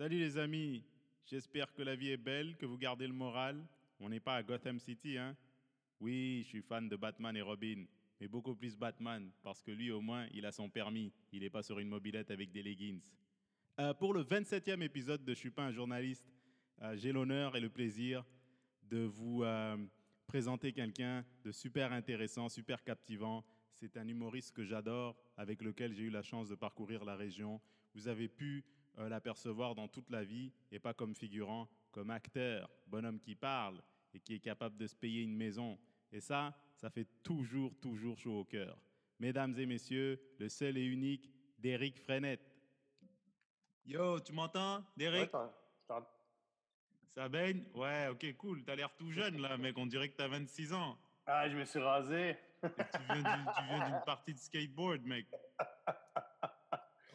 Salut les amis, j'espère que la vie est belle, que vous gardez le moral. On n'est pas à Gotham City, hein Oui, je suis fan de Batman et Robin, mais beaucoup plus Batman, parce que lui au moins, il a son permis, il n'est pas sur une mobilette avec des leggings. Euh, pour le 27e épisode de Je suis pas un journaliste, euh, j'ai l'honneur et le plaisir de vous euh, présenter quelqu'un de super intéressant, super captivant. C'est un humoriste que j'adore, avec lequel j'ai eu la chance de parcourir la région. Vous avez pu euh, l'apercevoir dans toute la vie, et pas comme figurant, comme acteur, bonhomme qui parle et qui est capable de se payer une maison. Et ça, ça fait toujours, toujours chaud au cœur. Mesdames et messieurs, le seul et unique Derek Frenette. Yo, tu m'entends, Derek Ouais, Ça baigne? Ouais, ok, cool. T'as l'air tout jeune là, mec. On dirait que t'as 26 ans. Ah, je me suis rasé. Et tu viens d'une partie de skateboard, mec.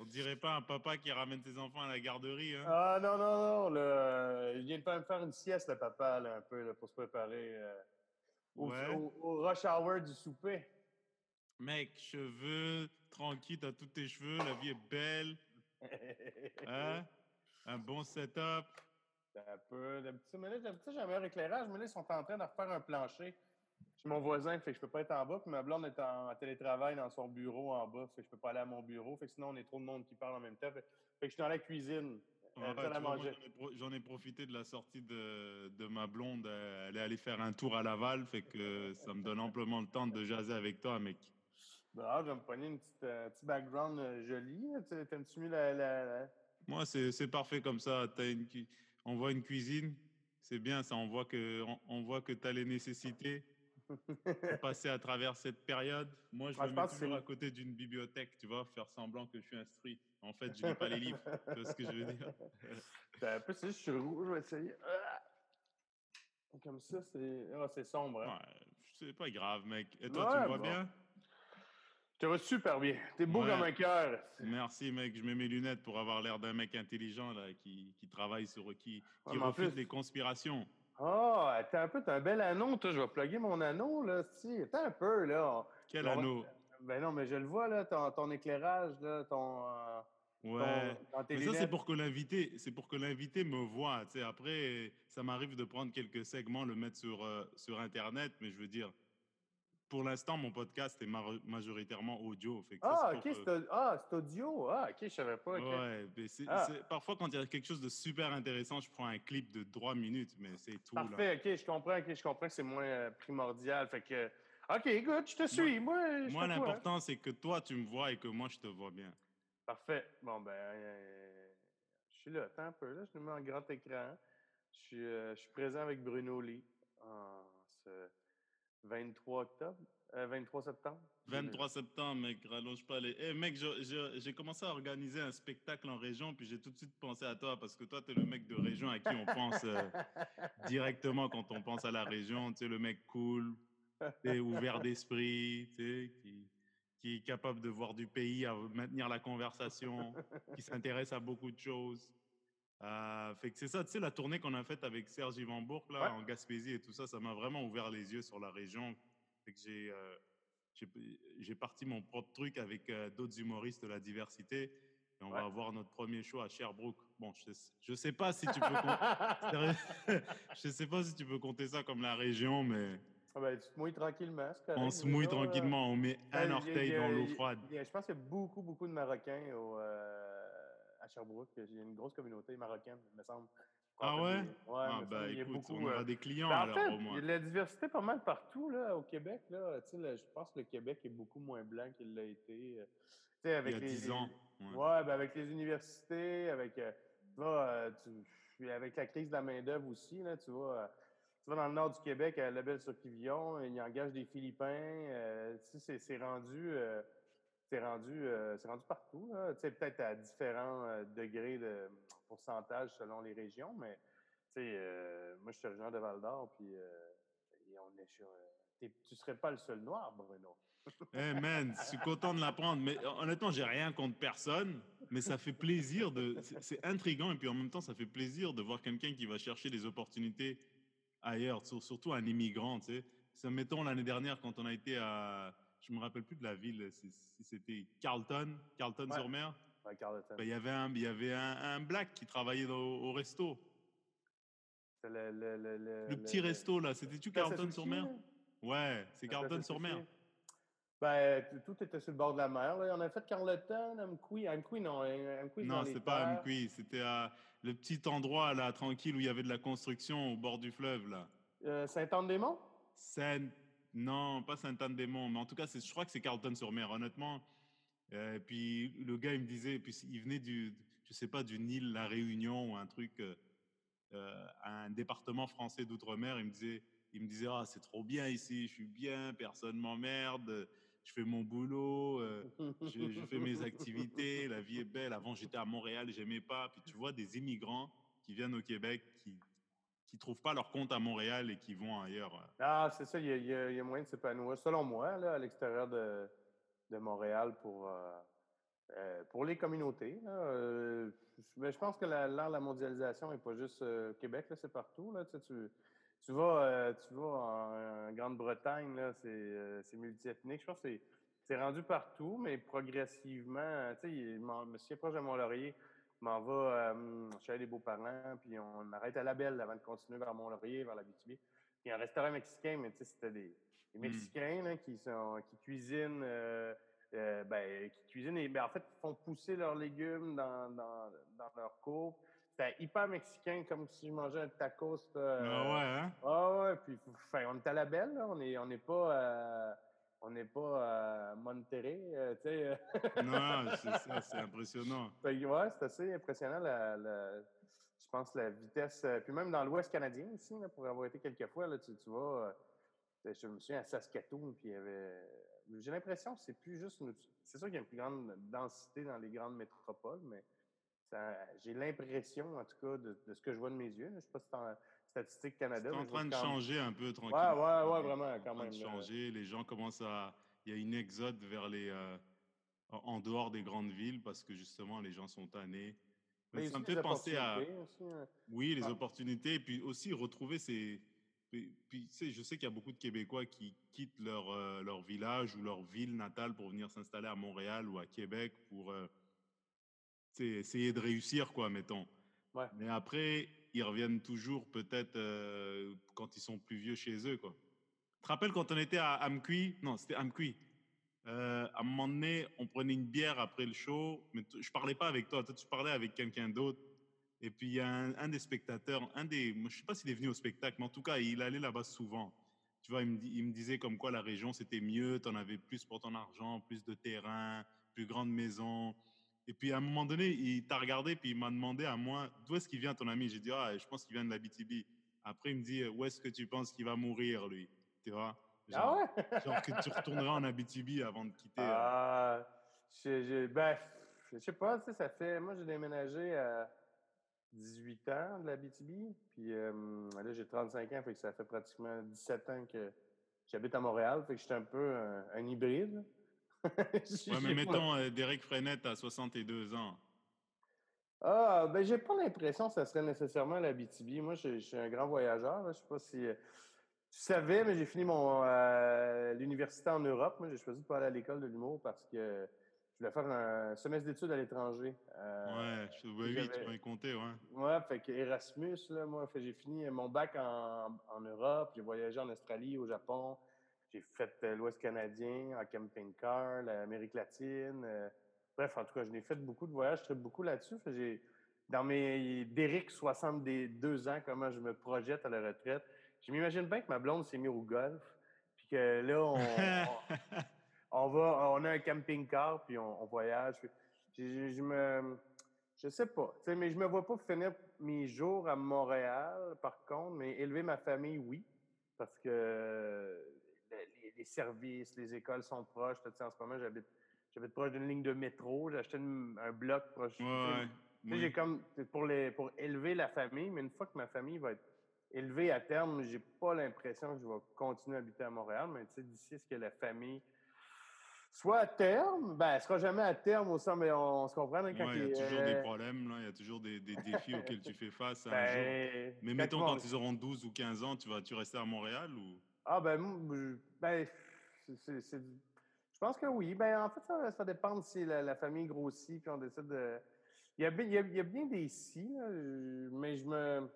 On dirait pas un papa qui ramène ses enfants à la garderie. Hein. Ah non, non, non. Là, viens de faire me faire une sieste, le papa, là, un peu, là, pour se préparer euh, au, Ouais. au- au rush hour du souper. Mec, cheveux, tranquille, t'as tous tes cheveux, la vie est belle. Hein? Un bon setup. un peu. D'habitude, mais là, d'habitude, j'ai un meilleur éclairage, mais là, ils sont en train de refaire un plancher. Mon voisin, fait que je peux pas être en bas, puis ma blonde est en, en télétravail dans son bureau en bas, fait que je peux pas aller à mon bureau, fait que sinon on est trop de monde qui parle en même temps. Fait, fait que je suis dans la cuisine. Manger. J'en ai, profité de la sortie de, de ma blonde. euh, Elle est allée faire un tour à Laval, fait que ça me donne amplement le temps de jaser avec toi, mec. Ah, je vais me pogner une petite, euh, petit background euh, joli. T'aimes-tu mieux la, la- la- Moi, c'est parfait comme ça. T'as une on voit une cuisine, c'est bien ça. On voit que, on, on voit que tu as les nécessités passer à travers cette période. Moi, je Ouais, me je mets toujours à côté d'une bibliothèque, tu vois, faire semblant que je suis instruit. En fait, je lis pas les livres. Tu vois ce que je veux dire? Un peu, c'est juste, je suis rouge, je vais essayer. Ah! Comme ça, c'est ah, c'est sombre. hein. Ouais, c'est pas grave, mec. Et toi, Ouais, tu me vois bon. bien? Je te vois super bien. T'es beau Ouais. comme un cœur. Merci, mec. Je mets mes lunettes pour avoir l'air d'un mec intelligent là, qui, qui travaille sur qui, qui refute les conspirations. Oh, attends un peu, t'as un bel anneau, toi. Je vais plugger mon anneau, là. Si, attends un peu, là. Quel On anneau? Ben non, mais je le vois, là, ton, ton éclairage, là, ton. euh, Ouais. Mais ça, c'est pour que l'invité, c'est pour que l'invité me voit. tu sais. Après, ça m'arrive de prendre quelques segments, le mettre sur, euh, sur Internet, mais je veux dire, pour l'instant, mon podcast est majoritairement audio. Fait que ça, Ah, c'est ok, c'est ah, c'est audio. Ah, ok, je savais pas. Ouais, mais Ah. parfois, quand il y a quelque chose de super intéressant, je prends un clip de 3 minutes, mais c'est tout. là. Parfait, ok, je comprends, ok, je comprends que c'est moins euh, primordial. Fait que. Ok, good, je te suis. Moi, je Moi, hein? l'important, c'est que toi, tu me vois et que moi, je te vois bien. Parfait. Bon, ben, euh, je suis là. Attends un peu, là. Je nous mets en grand écran. Je suis, euh, je suis présent avec Bruno Lee ce 23 octobre, euh, 23 septembre? 23 septembre, mec, rallonge pas les. Eh, mec, j'ai commencé à organiser un spectacle en région, puis j'ai tout de suite pensé à toi, parce que toi, tu es le mec de région à qui on pense euh, directement quand on pense à la région. Tu sais, le mec cool, sais, ouvert d'esprit, tu sais, qui, qui est capable de voir du pays, à maintenir la conversation, qui s'intéresse à beaucoup de choses. Euh, fait que c'est ça, tu sais, la tournée qu'on a faite avec Serge Ivanbourg, là, Ouais. en Gaspésie et tout ça, ça m'a vraiment ouvert les yeux sur la région. Fait que j'ai. euh, j'ai- j'ai parti mon propre truc avec euh, d'autres humoristes de la diversité. Et on va avoir notre premier show à Sherbrooke. Bon, je sais, je sais pas si tu peux. je sais pas si tu peux compter ça comme la région, mais Ah ben, tu te mouilles tranquillement. correct, on se mouille tranquillement. On met ben, un a- orteil a- dans l'eau froide. a- Je pense qu'il y a beaucoup, beaucoup de Marocains au, euh, à Sherbrooke. Il y a une grosse communauté marocaine, il me semble. Ah ouais? il y a- ouais, Ah, il y a écoute, beaucoup, on aura des clients Ben, en alors fait, au il y moins. a de la diversité pas mal partout là, au Québec. Là. Je pense que le Québec est beaucoup moins blanc qu'il l'a été. euh, sais, Il y avec a les, 10 les- ans. Ouais, ouais. ben, avec les universités, avec, euh, tu euh, avec la crise de la main-d'œuvre aussi. Là, tu, vois, tu vas dans le nord du Québec, à Lebel-sur-Quivillon, ils engagent des Philippins. euh, c'est- c'est rendu. euh, rendu, euh, c'est rendu partout. là. Tu sais, peut-être à différents euh, degrés de pourcentage selon les régions, mais tu sais, euh, moi, je suis originaire de Val-d'Or, puis euh, et on est sur. tu serais pas le seul noir, Bruno. Eh man, je suis content de l'apprendre. Mais honnêtement, j'ai rien contre personne. Mais ça fait plaisir de. c'est- intriguant et puis en même temps, ça fait plaisir de voir quelqu'un qui va chercher des opportunités ailleurs, sur- surtout un immigrant. Tu sais. Mettons l'année dernière quand on a été à. Je me rappelle plus de la ville, c'était Carlton, Carlton sur mer. Ouais, Carleton. Ben, il y avait un, il y avait un, un black qui travaillait au resto. C'est le, le, le, le, Le petit resto, là, c'était-tu Carleton-sur-Mer? Ouais, c'est Carleton-sur-Mer. Ben, tout était sur le bord de la mer. Là. On a fait Carleton, Amqui. Amqui, non. Amqui, Non, c'était pas Amqui, c'était le petit endroit, là, tranquille, où il y avait de la construction au bord du fleuve, là. Euh, Saint-Anne-des-Monts? Saint... Non, pas Saint-Anne-des-Monts, mais en tout cas, je crois que c'est Carleton-sur-Mer, honnêtement. Euh, puis le gars, il me disait, puis il venait du, je sais pas, du Nil, La Réunion ou un truc, euh, euh, un département français d'outre-mer. Il me disait, il me disait, ah, c'est trop bien ici, je suis bien, personne m'emmerde, je fais mon boulot, je, je fais mes activités, la vie est belle. Avant, j'étais à Montréal, j'aimais pas. Puis tu vois des immigrants qui viennent au Québec, qui qui trouvent pas leur compte à Montréal et qui vont ailleurs. Ah, c'est ça, il y, a, moyen de s'épanouir, selon moi, là, à l'extérieur de, de Montréal pour, euh, euh, pour les communautés. Euh, mais je pense que la, la mondialisation n'est pas juste euh, Québec, c'est partout. Là, tu, tu, tu vas, euh, tu vas en, Grande-Bretagne, c'est, euh, multiethnique. Je pense que c'est, rendu partout, mais progressivement. Tu sais, monsieur proche de Mont-Laurier, m'en vais euh, chez les beaux-parents, puis on arrête à la belle avant de continuer vers Mont-Laurier, vers la BTB. Puis un restaurant mexicain, mais tu sais, c'était des, des Mm. Mexicains là, qui, sont, qui cuisinent, euh, euh, ben, qui cuisinent et ben, en fait, font pousser leurs légumes dans, dans, dans leur cour. C'était hyper mexicain, comme si je mangeais un tacos. Ah ouais, hein? ah ouais, puis enfin, on est à la belle, là. on n'est on n'est pas, on n'est pas à Monterrey, euh, tu sais. euh. Non, c'est ça, c'est impressionnant. Ouais, c'est assez impressionnant, la, la- je pense, la vitesse. euh, Puis même dans l'Ouest canadien ici, là, pour avoir été quelques fois, là, tu, tu euh, je me souviens à Saskatoon, puis il y avait. J'ai l'impression que c'est plus juste. une- C'est sûr qu'il y a une plus grande densité dans les grandes métropoles, mais j'ai l'impression, en tout cas, de, de ce que je vois de mes yeux. Je ne sais pas si Statistique Canada. C'est en train de quand- changer un peu tranquille. Ouais, ouais, ouais, vraiment, quand en train même. de changer. Les gens commencent à. Il y a une exode vers les. euh, en dehors des grandes villes parce que justement, les gens sont tannés. Mais Mais ça me fait penser à. aussi, hein. Oui, les Ah. opportunités, et puis aussi retrouver ces. Puis, puis, tu sais, je sais qu'il y a beaucoup de Québécois qui quittent leur, euh, leur village ou leur ville natale pour venir s'installer à Montréal ou à Québec pour euh, essayer de réussir, quoi, mettons. Ouais. Mais après, ils reviennent toujours peut-être euh, quand ils sont plus vieux chez eux, quoi. Tu te rappelles quand on était à Amqui? Non, c'était Amqui. Euh, à un moment donné, on prenait une bière après le show, mais je parlais pas avec toi, toi tu parlais avec quelqu'un d'autre. Et puis il y a un, des spectateurs, un des, je sais pas s'il est venu au spectacle, mais en tout cas il allait là-bas souvent. Tu vois, il me, il me disait comme quoi la région c'était mieux, tu en avais plus pour ton argent, plus de terrain, plus grande maison. Et puis à un moment donné, il t'a regardé puis il m'a demandé à moi d'où est-ce qu'il vient ton ami? J'ai dit ah je pense qu'il vient de la BTB. Après il me dit où est-ce que tu penses qu'il va mourir lui, tu vois? Ah Genre- ouais? Genre que tu retourneras en Abitibi avant de quitter. euh. Ah, j'ai- ben, je sais pas, tu sais, ça fait. Moi, j'ai déménagé à 18 ans de la BTB. Puis euh, là, j'ai 35 ans, fait que ça fait pratiquement 17 ans que j'habite à Montréal. Fait que j'étais un peu un, un hybride. Ouais, mais mettons euh, Derek Frenette à 62 ans. Ah, ben, j'ai pas l'impression que ça serait nécessairement la BTB. Moi, je, je suis un grand voyageur. là. Je sais pas si. euh, tu savais, mais j'ai fini mon euh, l'université en Europe. Moi, j'ai choisi de pas aller à l'école de l'humour parce que je voulais faire un semestre d'études à l'étranger. Euh, Ouais, je, ouais, oui, tu j'avais- m'avais compté, ouais. Ouais, fait que Erasmus, là, moi, j'ai fini mon bac en, en Europe, j'ai voyagé en Australie, au Japon, j'ai fait euh, l'Ouest canadien, en camping-car, l'Amérique latine. euh, bref, en tout cas, je n'ai fait beaucoup de voyages, je beaucoup là-dessus. J'ai, dans mes Derrick 62 ans, comment je me projette à la retraite, je m'imagine bien que ma blonde s'est mise au golf, puis que là, on, on, on va, on a un camping-car, puis on, on voyage. Je, je- je me... Je sais pas. mais je me vois pas finir mes jours à Montréal, par contre, mais élever ma famille, oui. Parce que les, services, les écoles sont proches. Tu sais, en ce moment, j'habite, j'habite proche d'une ligne de métro. J'ai acheté une- un bloc proche. Ouais, tu sais, ouais. oui. j'ai comme pour les pour élever la famille, mais une fois que ma famille va être élevée à terme, j'ai pas l'impression que je vais continuer à habiter à Montréal, mais tu sais, d'ici ce que la famille soit à terme, ben, elle sera jamais à terme au sens, mais on, on se comprend hein, quand Ouais, il y a toujours euh, des problèmes, là. il y a toujours des, des défis auxquels tu fais face un jour. ben, Mais mettons, quand ils auront 12 ou 15 ans, tu vas-tu rester à Montréal ou? Ah ben, je- ben, c'est- c'est- c'est- Je pense que oui. Ben, en fait, ça, ça dépend si la, la famille grossit, puis on décide de. Il y a, bien- il y a, il y a bien des si, là, mais je me.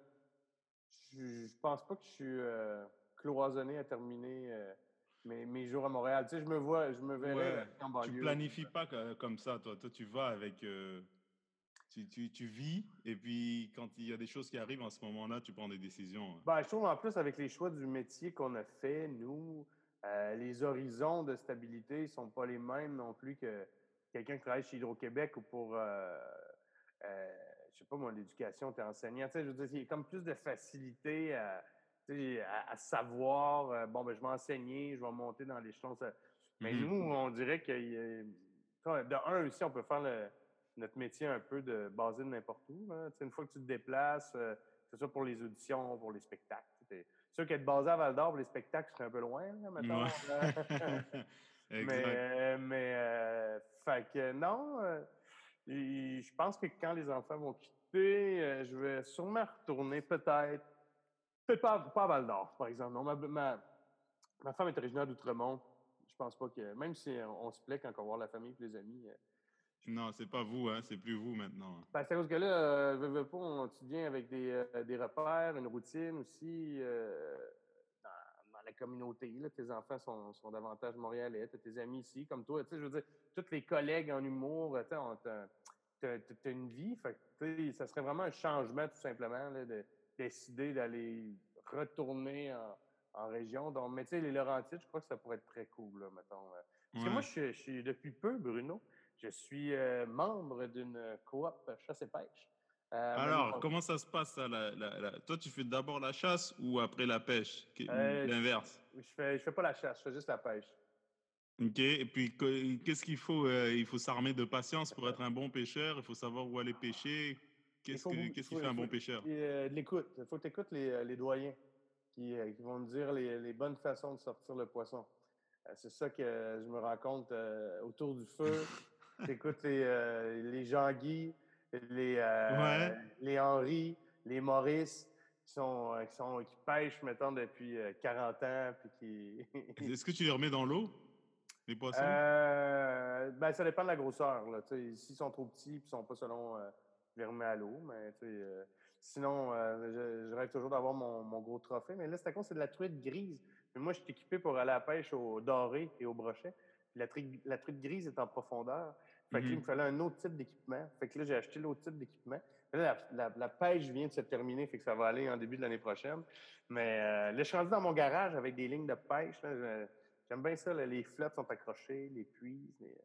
Je, je pense pas que je suis euh, cloisonné à terminer euh, mes, mes jours à Montréal. Tu sais, je me vois, je me verrais Ouais, en tu banlieue. planifies pas co- comme ça, toi. Toi, tu vas avec. euh, tu, tu, tu vis, et puis quand il y a des choses qui arrivent en ce moment-là, tu prends des décisions. Ben, je trouve en plus avec les choix du métier qu'on a fait, nous, euh, les horizons de stabilité ne sont pas les mêmes non plus que quelqu'un qui travaille chez Hydro-Québec ou pour, euh, euh, je sais pas moi, l'éducation, tu es enseignant. Tu sais, je veux dire, il y a comme plus de facilité à, savoir, euh, bon, ben, je vais enseigner, je vais monter dans l'échelon. ça- Mais Mhm. nous, on dirait que, de un aussi, on peut faire le- notre métier un peu de basé de n'importe où. sais, une fois que tu te déplaces, euh, c'est ça pour les auditions, pour les spectacles. C'est sûr qu'être basé à Val d'Or pour les spectacles, c'est un peu loin, là, mettons. Ouais. mais, euh, mais euh, fait que non, euh, et je pense que quand les enfants vont quitter, je vais sûrement retourner peut-être, peut-être pas, pas à Val d'Or, par exemple. Non, ma, ma, ma femme est originaire d'Outremont. Je pense pas que, même si on, on se plaît quand on va voir la famille et les amis, Non, c'est pas vous, hein, c'est plus vous maintenant. Ben, c'est cause que là, euh, veux, veux pas, on, tu viens avec des, euh, des repères, une routine aussi euh, dans, dans la communauté. Là. Tes enfants sont, sont davantage montréalais, tu as tes amis ici, comme toi. Je veux dire, tous les collègues en humour, tu t'as une vie. Fait ça serait vraiment un changement, tout simplement, là, de décider d'aller retourner en, en région. Donc, mais tu sais, les Laurentides, je crois que ça pourrait être très cool, là, mettons. Parce que moi, je suis- depuis peu, Bruno, je suis euh, membre d'une coop chasse et pêche. Euh, Alors, comment ça se passe ça la- la- la- Toi, tu fais d'abord la chasse ou après la pêche Qu- Euh, L'inverse? je fais, je fais pas la chasse, je fais juste la pêche. Ok. Et puis, que- qu'est-ce qu'il faut euh, Il faut s'armer de patience pour être un bon pêcheur. Il faut savoir où aller pêcher. Qu'est-ce qui faut- fait un bon pêcheur? euh, l'écoute. Il faut que tu écoutes les, euh, les doyens qui, euh, qui vont me dire les, les bonnes façons de sortir le poisson. Euh, c'est ça que je me rends compte euh, autour du feu. tu écoutes les, euh, les Jean-Guy, les, euh, Ouais. les Henri, les Maurice qui, sont, euh, qui, sont, qui pêchent, mettons, depuis euh, 40 ans. Puis qui... Est-ce que tu les remets dans l'eau Les poissons? Euh, ben, ça dépend de la grosseur. S'ils sont trop petits et ils sont pas selon, je les remets à l'eau. Mais sinon, je, je rêve toujours d'avoir mon, mon gros trophée. Mais là, c'est c'est de la truite grise. Mais moi, je suis équipé pour aller à la pêche au doré et au brochet. Puis la, truite, la truite grise est en profondeur. Fait que là, il Mhm. me fallait un autre type d'équipement. Fait que là, j'ai acheté l'autre type d'équipement. Là, la, la- la pêche vient de se terminer, fait que ça va aller en début de l'année prochaine. Mais euh, là, je suis rendu dans mon garage avec des lignes de pêche. J'aime bien ça, là, les flottes sont accrochées, les puits. les-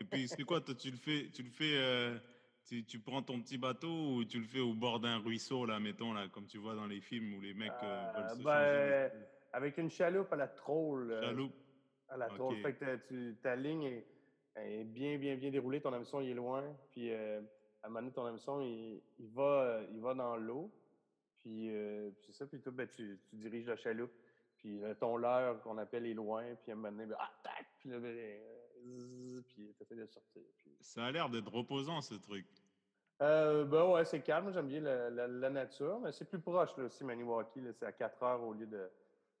Et puis, c'est quoi? Toi, Tu le fais, tu, le fais euh, tu, tu prends ton petit bateau ou tu le fais au bord d'un ruisseau, là, mettons, là, comme tu vois dans les films où les mecs euh, Euh, veulent se ben, avec une chaloupe à la troll. de euh, chaloupe. À la Ok. troll. Fait que tu- ta ligne est, est bien, bien, bien déroulée. Ton hameçon, il est loin. Puis, euh, à un moment donné, ton hameçon, il, il va, euh, il va dans l'eau. Puis, euh, puis c'est ça. Puis, toi, ben, tu, tu diriges la chaloupe. Puis, ton leurre, qu'on appelle, est loin. Puis, à un moment donné, ben, ah, tac! Puis là, ben, zzz, puis t'essaies de sortir. Puis... Ça a l'air d'être reposant, ce truc. Euh, ben ouais, c'est calme. J'aime bien la, la- la nature. Mais c'est plus proche, là, aussi, Maniwaki. C'est à 4 heures au lieu de.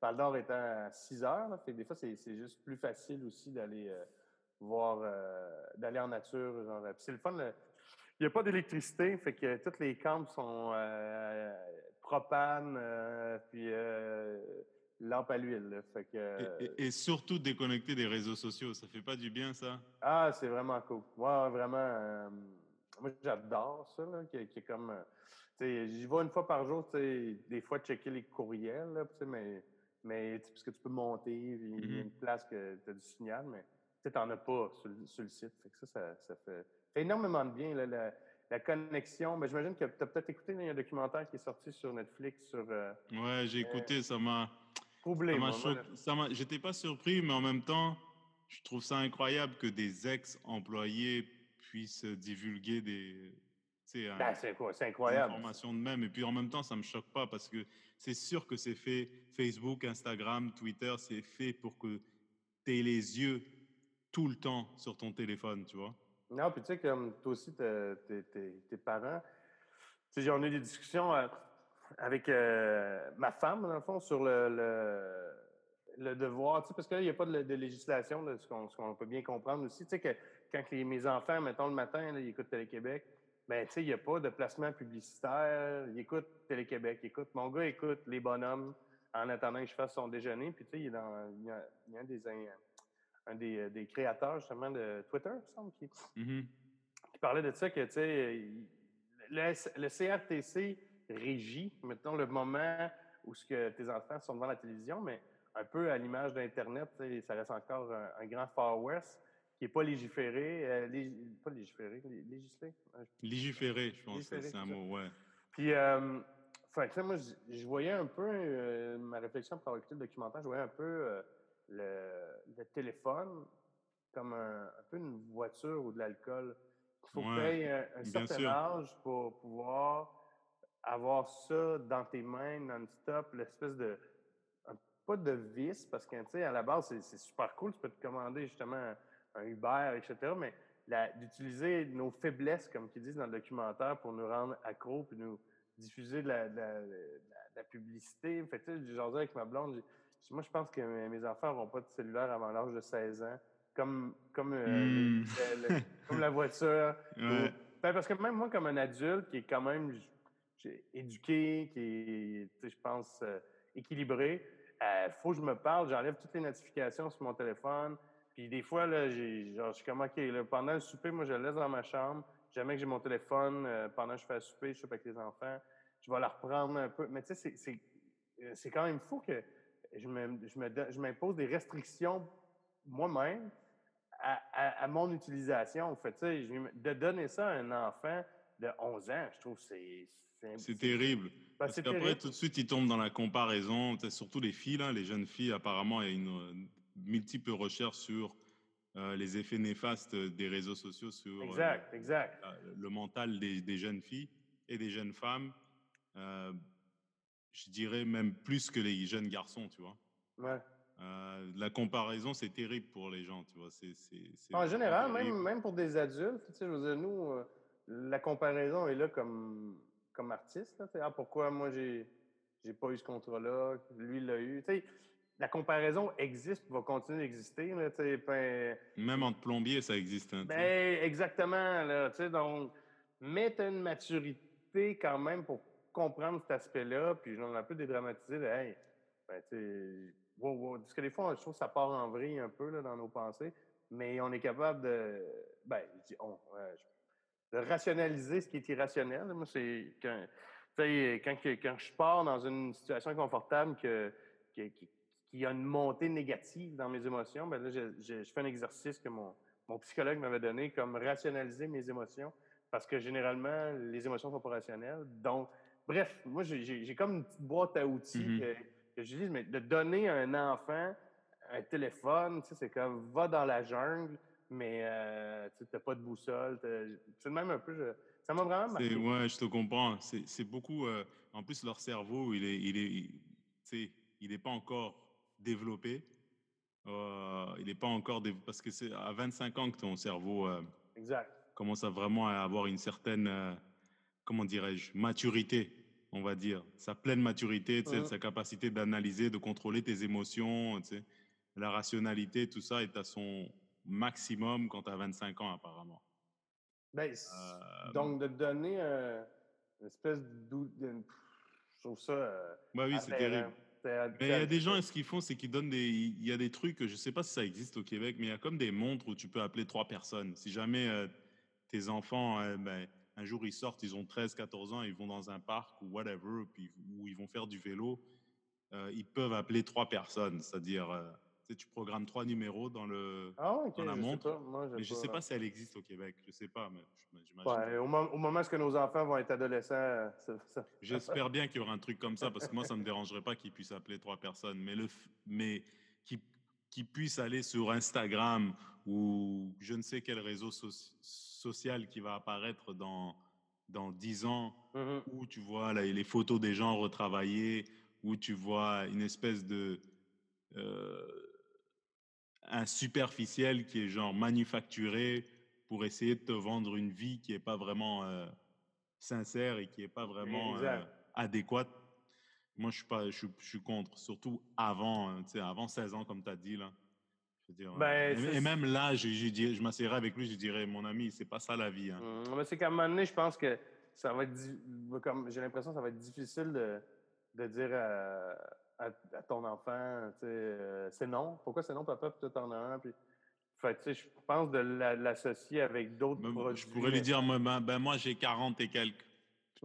Val d'Or étant à 6 heures. là. Fait que des fois, c'est c'est juste plus facile aussi d'aller euh, voir, euh, d'aller en nature. Genre. Puis c'est le fun. Il n'y a pas d'électricité. Fait que toutes les camps sont euh, propane, euh, puis euh, lampe à l'huile. là. Fait que. Et, et- et surtout déconnecter des réseaux sociaux, ça fait pas du bien, ça? Ah, c'est vraiment cool. Ouais, vraiment. euh, moi, j'adore ça, là, qui, qui est comme. euh, J'y vais une fois par jour, tu sais, des fois checker les courriels, là, mais, mais parce que tu peux monter, il y a Mhm. une place que tu as du signal, mais tu n'en as pas sur, le- sur le site. Fait que ça, ça, ça fait, fait énormément de bien, là, la, la connexion. Ben, J'imagine que tu as peut-être écouté là, un documentaire qui est sorti sur Netflix sur euh, Ouais, j'ai écouté, ça m'a. Troublé. J'étais pas surpris, mais en même temps, je trouve ça incroyable que des ex-employés puissent divulguer des, Ben, c'est incroyable. informations de même. Et puis en même temps, ça me choque pas parce que c'est sûr que c'est fait. Facebook, Instagram, Twitter, c'est fait pour que tu aies les yeux tout le temps sur ton téléphone, tu vois? Non, puis tu sais, comme toi aussi, tes, parents, tu sais, on a eu des discussions euh, avec euh, ma femme, dans le fond, sur le, le- devoir, tu sais, parce que là, il n'y a pas de, législation, ce qu'on peut bien comprendre aussi. Tu sais, que quand mes enfants, mettons le matin, ils écoutent Télé-Québec, ben, tu sais, il n'y a pas de placement publicitaire. Ils écoutent Télé-Québec. Écoute, mon gars écoute Les Bonhommes en attendant que je fasse son déjeuner. Puis, tu sais, il, a, il y a des, un, des, des, créateurs, justement, de Twitter, il me semble, qui, mm-hmm. qui parlait de ça, que, tu sais, le, le, CRTC régit, mettons, le moment où ce que tes enfants sont devant la télévision, mais un peu à l'image d'Internet, ça reste encore un, un, grand Far West qui n'est pas légiféré. Euh, lég... Pas légiféré, législé? Légiféré, je pense que c'est un mot, ouais. Puis, euh, enfin, moi, je, voyais un peu, euh, ma réflexion pour le documentaire, je voyais un peu euh, le, le, téléphone comme un, un, peu une voiture ou de l'alcool. Il faut ouais, que tu aies un, un certain sûr. âge pour pouvoir avoir ça dans tes mains non-stop, l'espèce de. pas de vice, parce que, tu sais, à la base, c'est super cool. Tu peux te commander justement un Uber, etc. Mais d'utiliser nos faiblesses, comme ils disent dans le documentaire, pour nous rendre accros, puis nous diffuser de la, de la, de la publicité. Fait tu sais, avec ma blonde, moi, je pense que mes enfants n'auront pas de cellulaire avant l'âge de 16 ans, comme, comme, euh, mm. le, comme la voiture. Ouais. Ben, parce que même moi, comme un adulte qui est quand même éduqué, qui est, je pense, euh, équilibré, il euh, faut que je me parle, j'enlève toutes les notifications sur mon téléphone, puis des fois, là, j'ai, genre, je suis comme, OK, là, pendant le souper, moi, je le laisse dans ma chambre. Jamais que j'ai mon téléphone euh, pendant que je fais le souper, je suis avec les enfants. Je vais la reprendre un peu. Mais tu sais, c'est, c'est, c'est quand même fou que je, me, je, me, je m'impose des restrictions moi-même à, à, à, mon utilisation. En fait, de donner ça à un enfant de 11 ans, je trouve que c'est... C'est, c'est terrible. Ben, Parce c'est qu'après, terrible. tout de suite, ils tombent dans la comparaison. Surtout les filles, là, les jeunes filles, apparemment, il y a une multiples recherches sur euh, les effets néfastes des réseaux sociaux sur exact, euh, exact. le mental des, des, jeunes filles et des jeunes femmes. Euh, je dirais même plus que les jeunes garçons, tu vois. Ouais. la comparaison, c'est terrible pour les gens, tu vois. C'est, c'est, c'est en général, même, même pour des adultes, tu sais, je veux dire, nous, la comparaison est là comme, comme artiste. Là, ah, pourquoi moi, j'ai, j'ai pas eu ce contrat-là, lui, il l'a eu. Tu sais, la comparaison existe, va continuer d'exister. Là, ben, Même entre plombiers, ça existe. Hein, ben, exactement. Là, donc, mais tu une maturité quand même pour comprendre cet aspect-là, puis on a un peu dédramatisé hey, ben, tu wow. Parce que des fois, je trouve que ça part en vrille un peu là, dans nos pensées, mais on est capable de, ben, on, de rationaliser ce qui est irrationnel. Moi, c'est quand, quand, quand je pars dans une situation inconfortable que, que, qu'il y a une montée négative dans mes émotions, ben là, je, fais un exercice que mon, mon psychologue m'avait donné comme rationaliser mes émotions, parce que généralement, les émotions sont pas rationnelles. Donc, bref, moi, j'ai comme une petite boîte à outils Mhm. mm -hmm. que, que je dis, mais de donner à un enfant un téléphone, tu sais, c'est comme va dans la jungle, mais euh, tu n'as pas de boussole. C'est même un peu. Je, ça m'a vraiment marqué. Ouais, je te comprends. C'est beaucoup. Euh, en plus, leur cerveau, il est, il est, il, il n'est pas encore développé. Euh, il n'est pas encore dév... parce que c'est à 25 ans que ton cerveau exact. commence à vraiment à avoir une certaine, comment dirais-je, maturité, on va dire, sa pleine maturité, sa capacité d'analyser, de contrôler tes émotions, la rationalité, tout ça est à son maximum quand tu as 25 ans apparemment. Ben, Euh, donc, de donner un, une espèce de... Je trouve ça... euh, bah oui, c'est terrible. Mais il y a des gens, ce qu'ils font, c'est qu'ils donnent des. Il y a des trucs, je sais pas si ça existe au Québec, mais il y a comme des montres où tu peux appeler trois personnes. Si jamais euh, tes enfants, ben, un jour ils sortent, ils ont 13, 14 ans, ils vont dans un parc ou whatever, puis, où ils vont faire du vélo, euh, ils peuvent appeler trois personnes. C'est-à-dire, euh, tu sais, tu programmes trois numéros dans, le, Ah, dans la montre. pas. Moi, j'ai Mais je sais pas si elle existe au Québec. Je sais pas, mais. Ouais, au, mo- au moment où nos enfants vont être adolescents, euh, ça- J'espère bien qu'il y aura un truc comme ça parce que moi, ça me dérangerait pas qu'ils puissent appeler trois personnes, mais, le, mais qu'ils qu'ils puissent aller sur Instagram ou je ne sais quel réseau so- social qui va apparaître dans, dans 10 ans Mhm. où tu vois là, les photos des gens retravaillées, où tu vois une espèce de. euh, un superficiel qui est genre manufacturé pour essayer de te vendre une vie qui n'est pas vraiment euh, sincère et qui n'est pas vraiment euh, adéquate. moi, je suis, pas, je, je suis contre, surtout avant, hein, avant 16 ans, comme tu as dit. Là. Je veux dire, Ben, et, même là, je, je, dirais- je m'assierais avec lui, je dirais, mon ami, c'est pas ça la vie. hein. Hum, mais c'est qu'à un moment donné, je pense que ça va être. di- Comme, j'ai l'impression que ça va être difficile de, de dire à, à- à ton enfant, tu sais, euh, c'est non. Pourquoi c'est non, papa, puis toi, t'en as un. Puis... Fait que, tu sais, je pense de la- l'associer avec d'autres Ben, produits. je pourrais lui dire, moi, ben, ben, moi, j'ai 40 et quelques.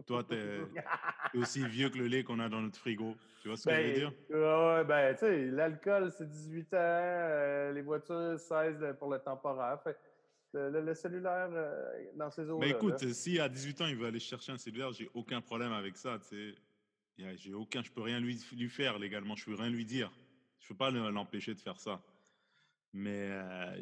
Toi, tu es, aussi vieux que le lait qu'on a dans notre frigo. Tu vois ce que je veux Ben, dire? ouais, ben, tu sais, l'alcool, c'est 18 ans, euh, les voitures, 16 de- pour le temporaire. Fait, le, le- le cellulaire euh, dans ces eaux-là. Ben écoute, là. si à 18 ans, il veut aller chercher un cellulaire, j'ai aucun problème avec ça. J'ai aucun, je peux rien lui, lui faire légalement, je peux rien lui dire. Je peux pas le- l'empêcher de faire ça. Mais euh,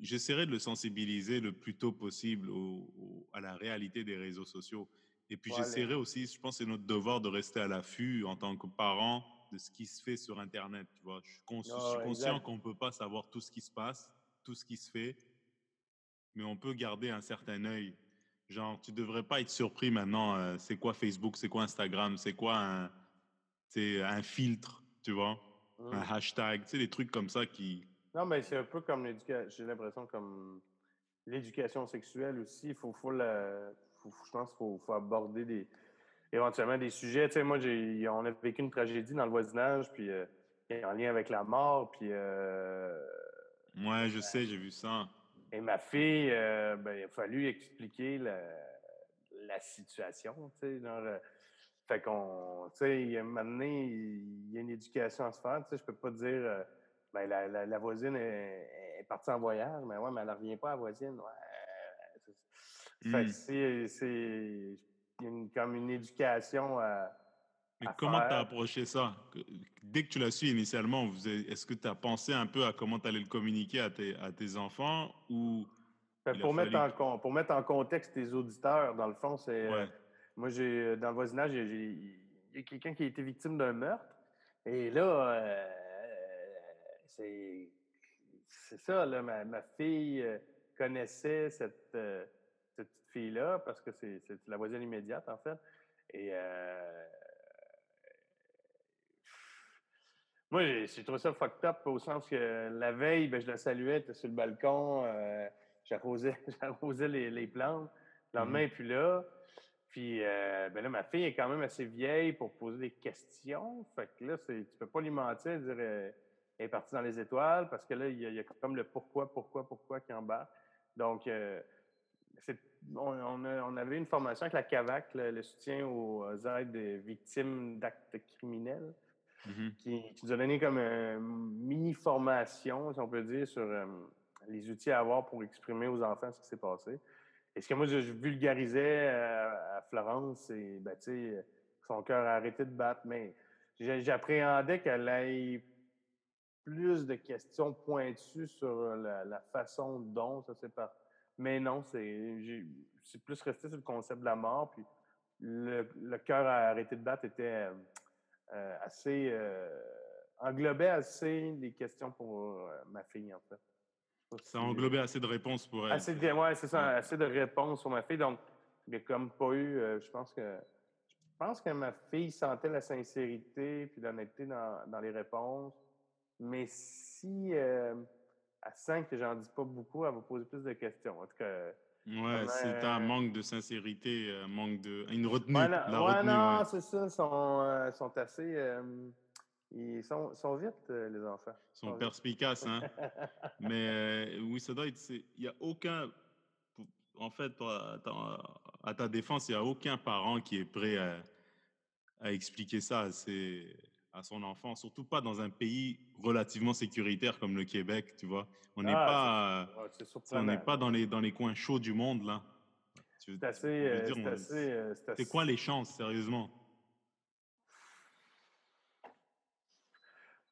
j'essaierai de le sensibiliser le plus tôt possible au- au- à la réalité des réseaux sociaux. Et puis j'essaierai aussi, je pense que c'est notre devoir de rester à l'affût en tant que parent de ce qui se fait sur Internet. Tu vois, je suis, cons- je suis conscient qu'on ne peut pas savoir tout ce qui se passe, tout ce qui se fait, mais on peut garder un certain œil. Genre, tu devrais pas être surpris maintenant. euh, c'est quoi Facebook, c'est quoi Instagram, c'est quoi un, un filtre, tu vois, un hashtag, tu sais, des trucs comme ça qui. Non, mais c'est un peu comme l'éducation. J'ai l'impression comme l'éducation sexuelle aussi. Il faut, faut, la- faut- je pense qu'il faut, faut aborder des, éventuellement des sujets. Tu sais, moi, j'ai, on a vécu une tragédie dans le voisinage, puis euh, en lien avec la mort, puis. euh, Ouais, je sais, j'ai vu ça. et ma fille, euh, ben, il a fallu expliquer la, la situation. Tu sais, genre, euh, fait qu'on, tu sais, il y a un moment donné, il y a une éducation à se faire. Tu sais, je peux pas dire, euh, ben, la, la, la voisine est, est partie en voyage, mais ouais, mais elle ne revient pas à la voisine. Ouais. Fait que c'est, une- comme une éducation à. Mais à comment tu as approché ça? Dès que tu l'as su initialement, est-ce que tu as pensé un peu à comment tu allais le communiquer à tes, à tes enfants ou a pour, mettre fallu en, pour mettre en contexte tes auditeurs, dans le fond, c'est. euh, moi, j'ai dans le voisinage, il y a quelqu'un qui a été victime d'un meurtre. Et là, euh, c'est. C'est ça, là, ma, ma fille euh, connaissait cette, euh, fille-là parce que c'est la voisine immédiate, en fait. Et. euh, moi, j'ai trouvé ça fucked up au sens que la veille, ben, je la saluais, elle était sur le balcon, euh, j'arrosais j'arrosais les, les plantes. Le lendemain, et puis là, puis euh, ben là, ma fille est quand même assez vieille pour poser des questions. Fait que là, c'est- tu peux pas lui mentir, dire euh, elle est partie dans les étoiles, parce que là, il y, a- il y a comme le pourquoi, pourquoi, pourquoi qui embarque. Donc, euh, c'est- on, on a- on avait une formation avec la CAVAC, le, le soutien aux aides des victimes d'actes criminels Mhm. qui, qui nous a donné comme une mini-formation, si on peut dire, sur euh, les outils à avoir pour exprimer aux enfants ce qui s'est passé. Et ce que moi, je, je vulgarisais euh, à Florence, c'est, ben, tu sais, son cœur a arrêté de battre, mais j'appréhendais qu'elle ait plus de questions pointues sur la, la façon dont ça s'est passé. Mais non, c'est j'ai- c'est plus resté sur le concept de la mort, puis le, le cœur a arrêté de battre était... euh, euh, assez euh, englobait assez des questions pour euh, ma fille en fait. Ça englobé assez de réponses pour elle. assez de, ouais, c'est ça, Ouais. assez de réponses sur ma fille. Donc, a comme pas eu. euh, je pense que je pense que ma fille sentait la sincérité puis l'honnêteté dans, dans les réponses. Mais si euh, sent que j'en dis pas beaucoup, elle va poser plus de questions. En tout cas, Ouais, c'est un manque de sincérité, un manque de. Une retenue. Ouais, non, la ouais, retenue, non, ouais. c'est ça. Ils sont, euh, sont assez. euh, ils sont, sont vite, euh, les enfants. Ils sont perspicaces, hein. Mais euh, oui, ça doit être. c'est- Il n'y a aucun. En fait, toi, à ta- à ta défense, il n'y a aucun parent qui est prêt à, à expliquer ça à, ses- à son enfant, surtout pas dans un pays relativement sécuritaire comme le Québec, tu vois. On n'est Ah, pas, n'est pas dans les, dans les coins chauds du monde, là. C'est assez. euh, c'est assez, euh, quoi les chances, sérieusement?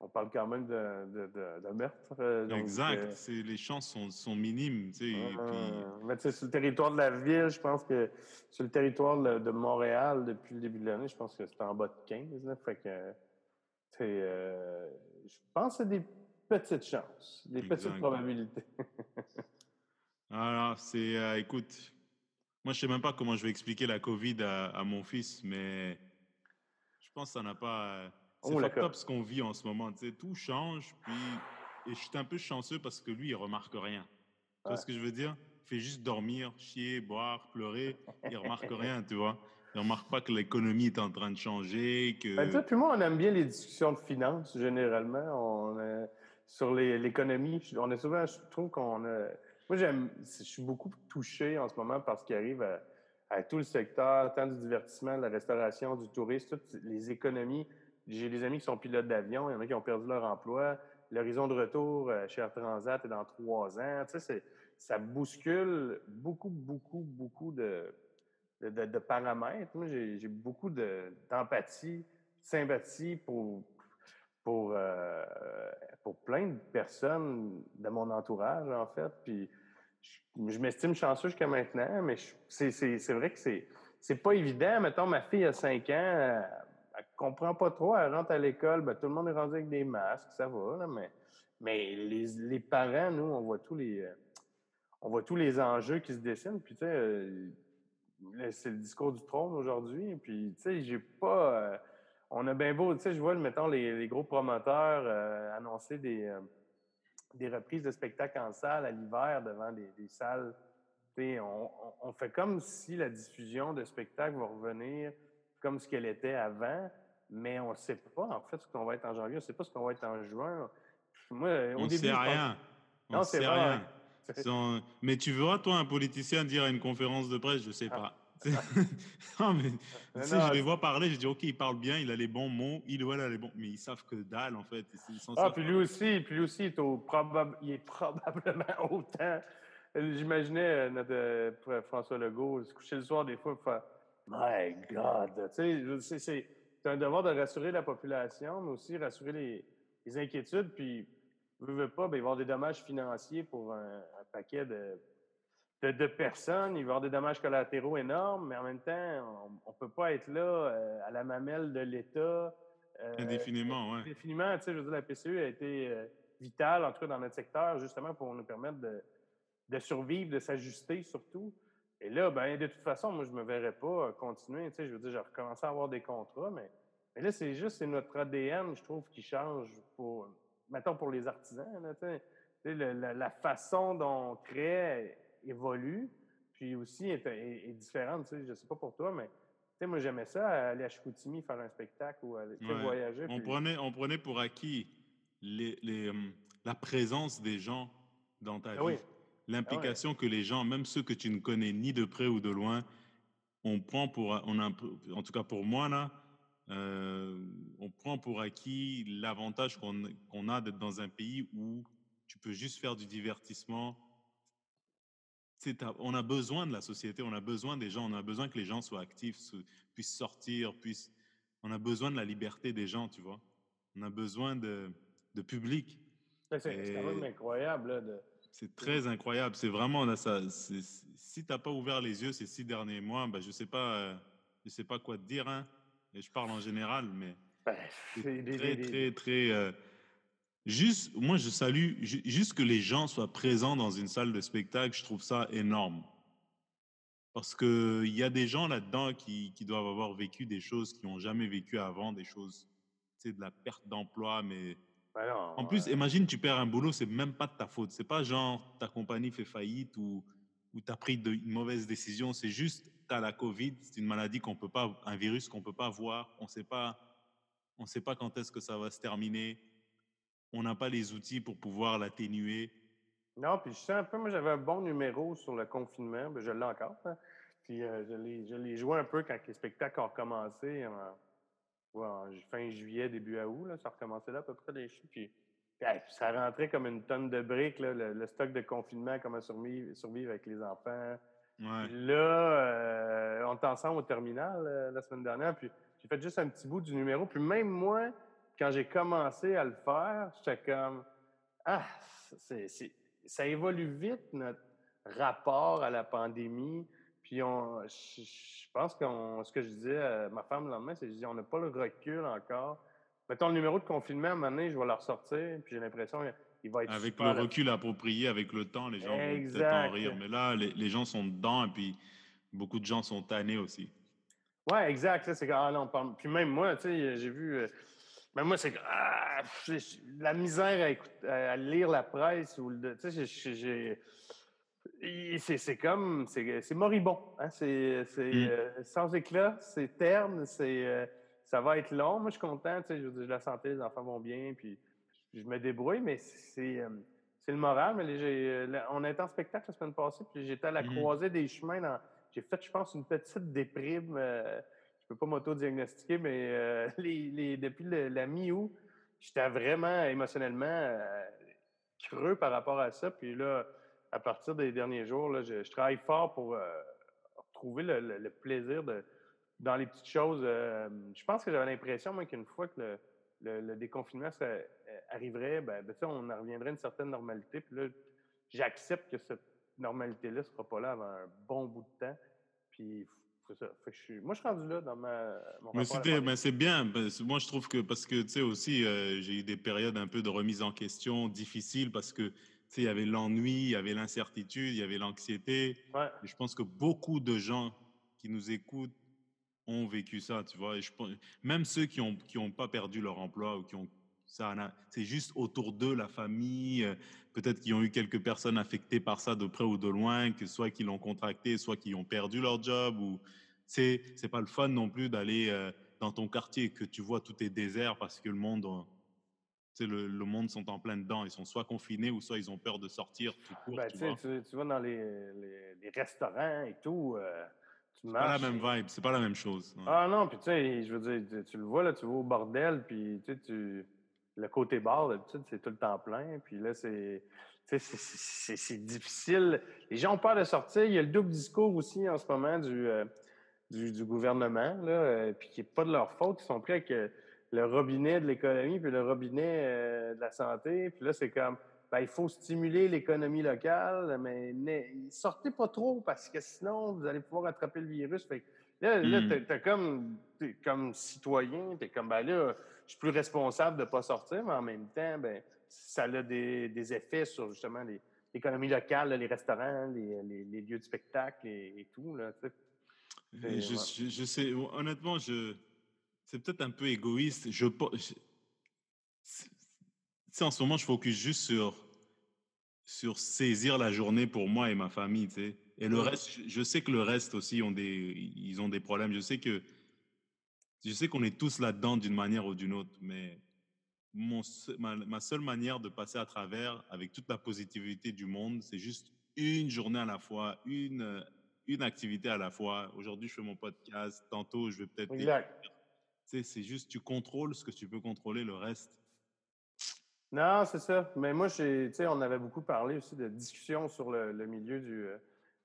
On parle quand même de, de, de, de meurtre. euh, donc, Exact. euh, Les chances sont, sont minimes, tu sais. puis- mais tu sais, sur le territoire de la ville, je pense que sur le territoire de, de Montréal, depuis le début de l'année, je pense que c'est en bas de 15. là. fait que, euh, je pense c'est des petites chances, des petites probabilités. Alors, c'est, euh, écoute, moi, je sais même pas comment je vais expliquer la COVID à, à mon fils, mais je pense que ça n'a pas. euh, C'est Oh, d'accord. up ce qu'on vit en ce moment. Tu sais, tout change. Puis, et je suis un peu chanceux parce que lui, il remarque rien. Tu vois Ouais. ce que je veux dire? Il fait juste dormir, chier, boire, pleurer. Il remarque rien, tu vois? Il remarque pas que l'économie est en train de changer, que. Ben, on aime bien les discussions de finances, généralement. On, euh, sur l'économie, on est souvent, je trouve qu'on a. Moi, j'aime. Je suis beaucoup touché en ce moment par ce qui arrive à, tout le secteur, tant du divertissement, de la restauration, du tourisme, toutes les économies. J'ai des amis qui sont pilotes d'avion, il y en a qui ont perdu leur emploi. L'horizon de retour euh, chez Air Transat est dans trois ans. Ça bouscule beaucoup, beaucoup, beaucoup de, de, de- de paramètres. Moi, j'ai beaucoup de- d'empathie, sympathie pour, pour, euh, pour plein de personnes de mon entourage, en fait. Puis je, m'estime chanceux jusqu'à maintenant, mais c'est- vrai que c'est c'est pas évident. Mettons, ma fille a 5 ans, elle, elle comprend pas trop, elle rentre à l'école, ben, tout le monde est rendu avec des masques, ça va, là, mais, mais les, les parents, nous, on voit tous les... euh, on voit tous les enjeux qui se dessinent. Puis, tu sais, euh, c'est le discours du trône aujourd'hui. Puis, tu sais, j'ai pas. euh, on a bien beau, tu sais, je vois, mettons, les, les gros promoteurs euh, annoncer des, euh, des reprises de spectacles en salle à l'hiver devant des, des salles. Tu sais, on, on- fait comme si la diffusion de spectacles va revenir comme ce qu'elle était avant, mais on ne sait pas, en fait, ce qu'on va être en janvier, on ne sait pas ce qu'on va être en juin. Moi, au on début, sait je pense- rien. On Non, c'est sait vrai. Sans- Mais tu verras, toi, un politicien dire à une conférence de presse, je sais Ah. pas. non, mais, Mais non, je les vois parler, je dis, OK, il parle bien, il a les bons mots, il ou elle a les bons. Mais ils savent que dalle, en fait. Ils sont Ah, puis lui aussi, puis lui aussi, il est, au probab- il est probablement autant. J'imaginais euh, notre euh, Fr- François Legault se coucher le soir des fois pour faire My God! Tu sais, c'est un devoir de rassurer la population, mais aussi rassurer les, les inquiétudes. Puis, veut, veut pas, ben, il va y avoir des dommages financiers pour un, un paquet de, de, de personnes. Il va y avoir des dommages collatéraux énormes, mais en même temps, on ne peut pas être là euh, à la mamelle de l'État. euh, Indéfiniment, ouais. Indéfiniment, tu sais, je veux dire, la PCE a été euh, vitale, en tout cas dans notre secteur, justement pour nous permettre de, de survivre, de s'ajuster surtout. Et là, ben, de toute façon, moi, je ne me verrais pas continuer. Tu sais, je veux dire, j'ai recommencé à avoir des contrats, mais, mais là, c'est juste, c'est notre ADN, je trouve, qui change pour, mettons, pour les artisans. Là, le- la, la façon dont on crée évolue, puis aussi est, est- est différente. Je ne sais pas pour toi, mais sais, moi, j'aimais ça, aller à Chicoutimi faire un spectacle ou aller Ouais. voyager. On prenait, on prenait pour acquis les, les, hum, la présence des gens dans ta Ah vie. oui. L'implication que les gens, même ceux que tu ne connais ni de près ou de loin, on prend pour, on a en tout cas pour moi là, euh, on prend pour acquis l'avantage qu'on a d'être dans un pays où tu peux juste faire du divertissement. Tu on a besoin de la société, on a besoin des gens, on a besoin que les gens soient actifs, se- puissent sortir, puissent. On a besoin de la liberté des gens, tu vois. On a besoin de, de public. C'est quand même incroyable. De... C'est très incroyable. C'est vraiment là, ça. si t'as pas ouvert les yeux ces six derniers mois, ben, je sais pas, euh, je sais pas quoi te dire. Hein. Et je parle en général, mais Ben, c'est c'est très, très, très. euh, juste, moi, je salue ju- juste que les gens soient présents dans une salle de spectacle. Je trouve ça énorme. Parce que il y a des gens là-dedans qui, qui doivent avoir vécu des choses qu'ils n'ont jamais vécues avant, des choses, sais, de la perte d'emploi, mais non, en plus, euh, imagine, tu perds un boulot, c'est même pas de ta faute. C'est pas genre ta compagnie fait faillite ou, ou tu as pris de- une mauvaise décision. C'est juste, tu la COVID, c'est une maladie qu'on peut pas, un virus qu'on peut pas voir. On sait pas, on sait pas quand est-ce que ça va se terminer. On n'a pas les outils pour pouvoir l'atténuer. Non, puis je sens un peu, moi j'avais un bon numéro sur le confinement, ben, je l'ai encore. hein. Puis euh, je l'ai- joué un peu quand les spectacles ont recommencé en, fin juillet, début août. Là, ça recommençait là à peu près. Puis, ça rentrait comme une tonne de briques, le stock de confinement, comment survivre, survivre avec les enfants. Là, euh, on était ensemble au terminal euh, la semaine dernière, puis j'ai fait juste un petit bout du numéro. Puis même moi, quand j'ai commencé à le faire, j'étais comme Ah, c'est, ça évolue vite, notre rapport à la pandémie. Puis on, je, je pense que ce que je disais à ma femme le lendemain, c'est que je dis, on n'a pas le recul encore. Mettons le numéro de confinement, à un moment donné, je vais le ressortir, puis j'ai l'impression qu'il va être Avec le recul approprié, avec le temps, les gens vont peut-être en rire. Mais là, les, les gens sont dedans et puis beaucoup de gens sont tannés aussi. Ouais, exact. C'est ah non, Puis même moi, tu sais, j'ai vu. Euh, même moi, c'est ah, la misère à, à, lire la presse ou tu sais, j'ai c'est comme, c'est moribond. Hein? C'est mmh. euh, sans éclat, c'est terne, c'est euh, ça va être long. Moi, je suis content. Je veux dire, la santé, les enfants vont bien, puis je me débrouille, mais c'est euh, le moral. Mais on a été en spectacle la semaine passée, puis j'étais à la mmh. croisée des chemins. J'ai fait, je pense, une petite déprime. je peux pas m'auto-diagnostiquer, mais les, depuis la mi-août, j'étais vraiment émotionnellement creux par rapport à ça. Puis là, à partir des derniers jours, là, je, travaille fort pour euh, retrouver le, plaisir de, dans les petites choses. Euh, je pense que j'avais l'impression, moi, qu'une fois que le, déconfinement euh, arriverait, ben, ben on en reviendrait à une certaine normalité. Puis là, j'accepte que cette normalité-là ne sera pas là avant un bon bout de temps. Puis ça. moi, je suis rendu là dans ma. Mon mais c'était, mais c'est bien. moi, je trouve que parce que tu sais aussi, j'ai eu des périodes un peu de remise en question difficiles parce que il y avait l'ennui, il y avait l'incertitude, il y avait l'anxiété. je pense que beaucoup de gens qui nous écoutent ont vécu ça, tu vois. Et je même ceux qui n'ont qui ont pas perdu leur emploi ou qui ont c'est juste autour d'eux, la famille, euh, peut-être qu'ils ont eu quelques personnes affectées par ça de près ou de loin, que soit qui l'ont contracté, soit qui ont perdu leur job. Ou c'est c'est pas le fun non plus d'aller euh, dans ton quartier que tu vois tout est désert parce que le monde le, le, monde sont en plein dedans. Ils sont soit confinés ou soit ils ont peur de sortir ben, tu, tu, vas dans les, les, restaurants et tout. Euh, c'est pas la même vibe, c'est pas la même chose. Ah non, puis tu sais, je veux dire, tu, le vois, là, tu vas au bordel, puis tu sais, tu, le côté bar, d'habitude, c'est tout le temps plein. Puis là, c'est. C'est difficile. Les gens ont peur de sortir. Il y a le double discours aussi en ce moment du, euh, du, du, gouvernement, là, euh, puis qui n'est pas de leur faute. Ils sont prêts avec le robinet de l'économie puis le robinet euh, de la santé. Puis là, c'est comme, ben, il faut stimuler l'économie locale, mais ne, sortez pas trop parce que sinon, vous allez pouvoir attraper le virus. Fait là, hmm. tu comme, comme citoyen, tu es comme, ben là, je suis plus responsable de ne pas sortir, mais en même temps, ben, ça a des, effets sur justement l'économie locale, les restaurants, les, lieux de spectacle et, tout. Là, je, je, sais, honnêtement, je, c'est peut-être un peu égoïste. Je, en ce moment, je focus juste sur, sur saisir la journée pour moi et ma famille. Et le reste, je sais que le reste aussi, ont des, ils ont des problèmes. Je sais que je sais qu'on est tous là-dedans d'une manière ou d'une autre, mais mon, ma, seule manière de passer à travers avec toute la positivité du monde, c'est juste une journée à la fois, une, une activité à la fois. Aujourd'hui, je fais mon podcast. Tantôt, je vais peut-être c'est juste, tu contrôles ce que tu peux contrôler, le reste. Non, c'est ça. Mais moi, on avait beaucoup parlé aussi de discussion sur le, milieu du,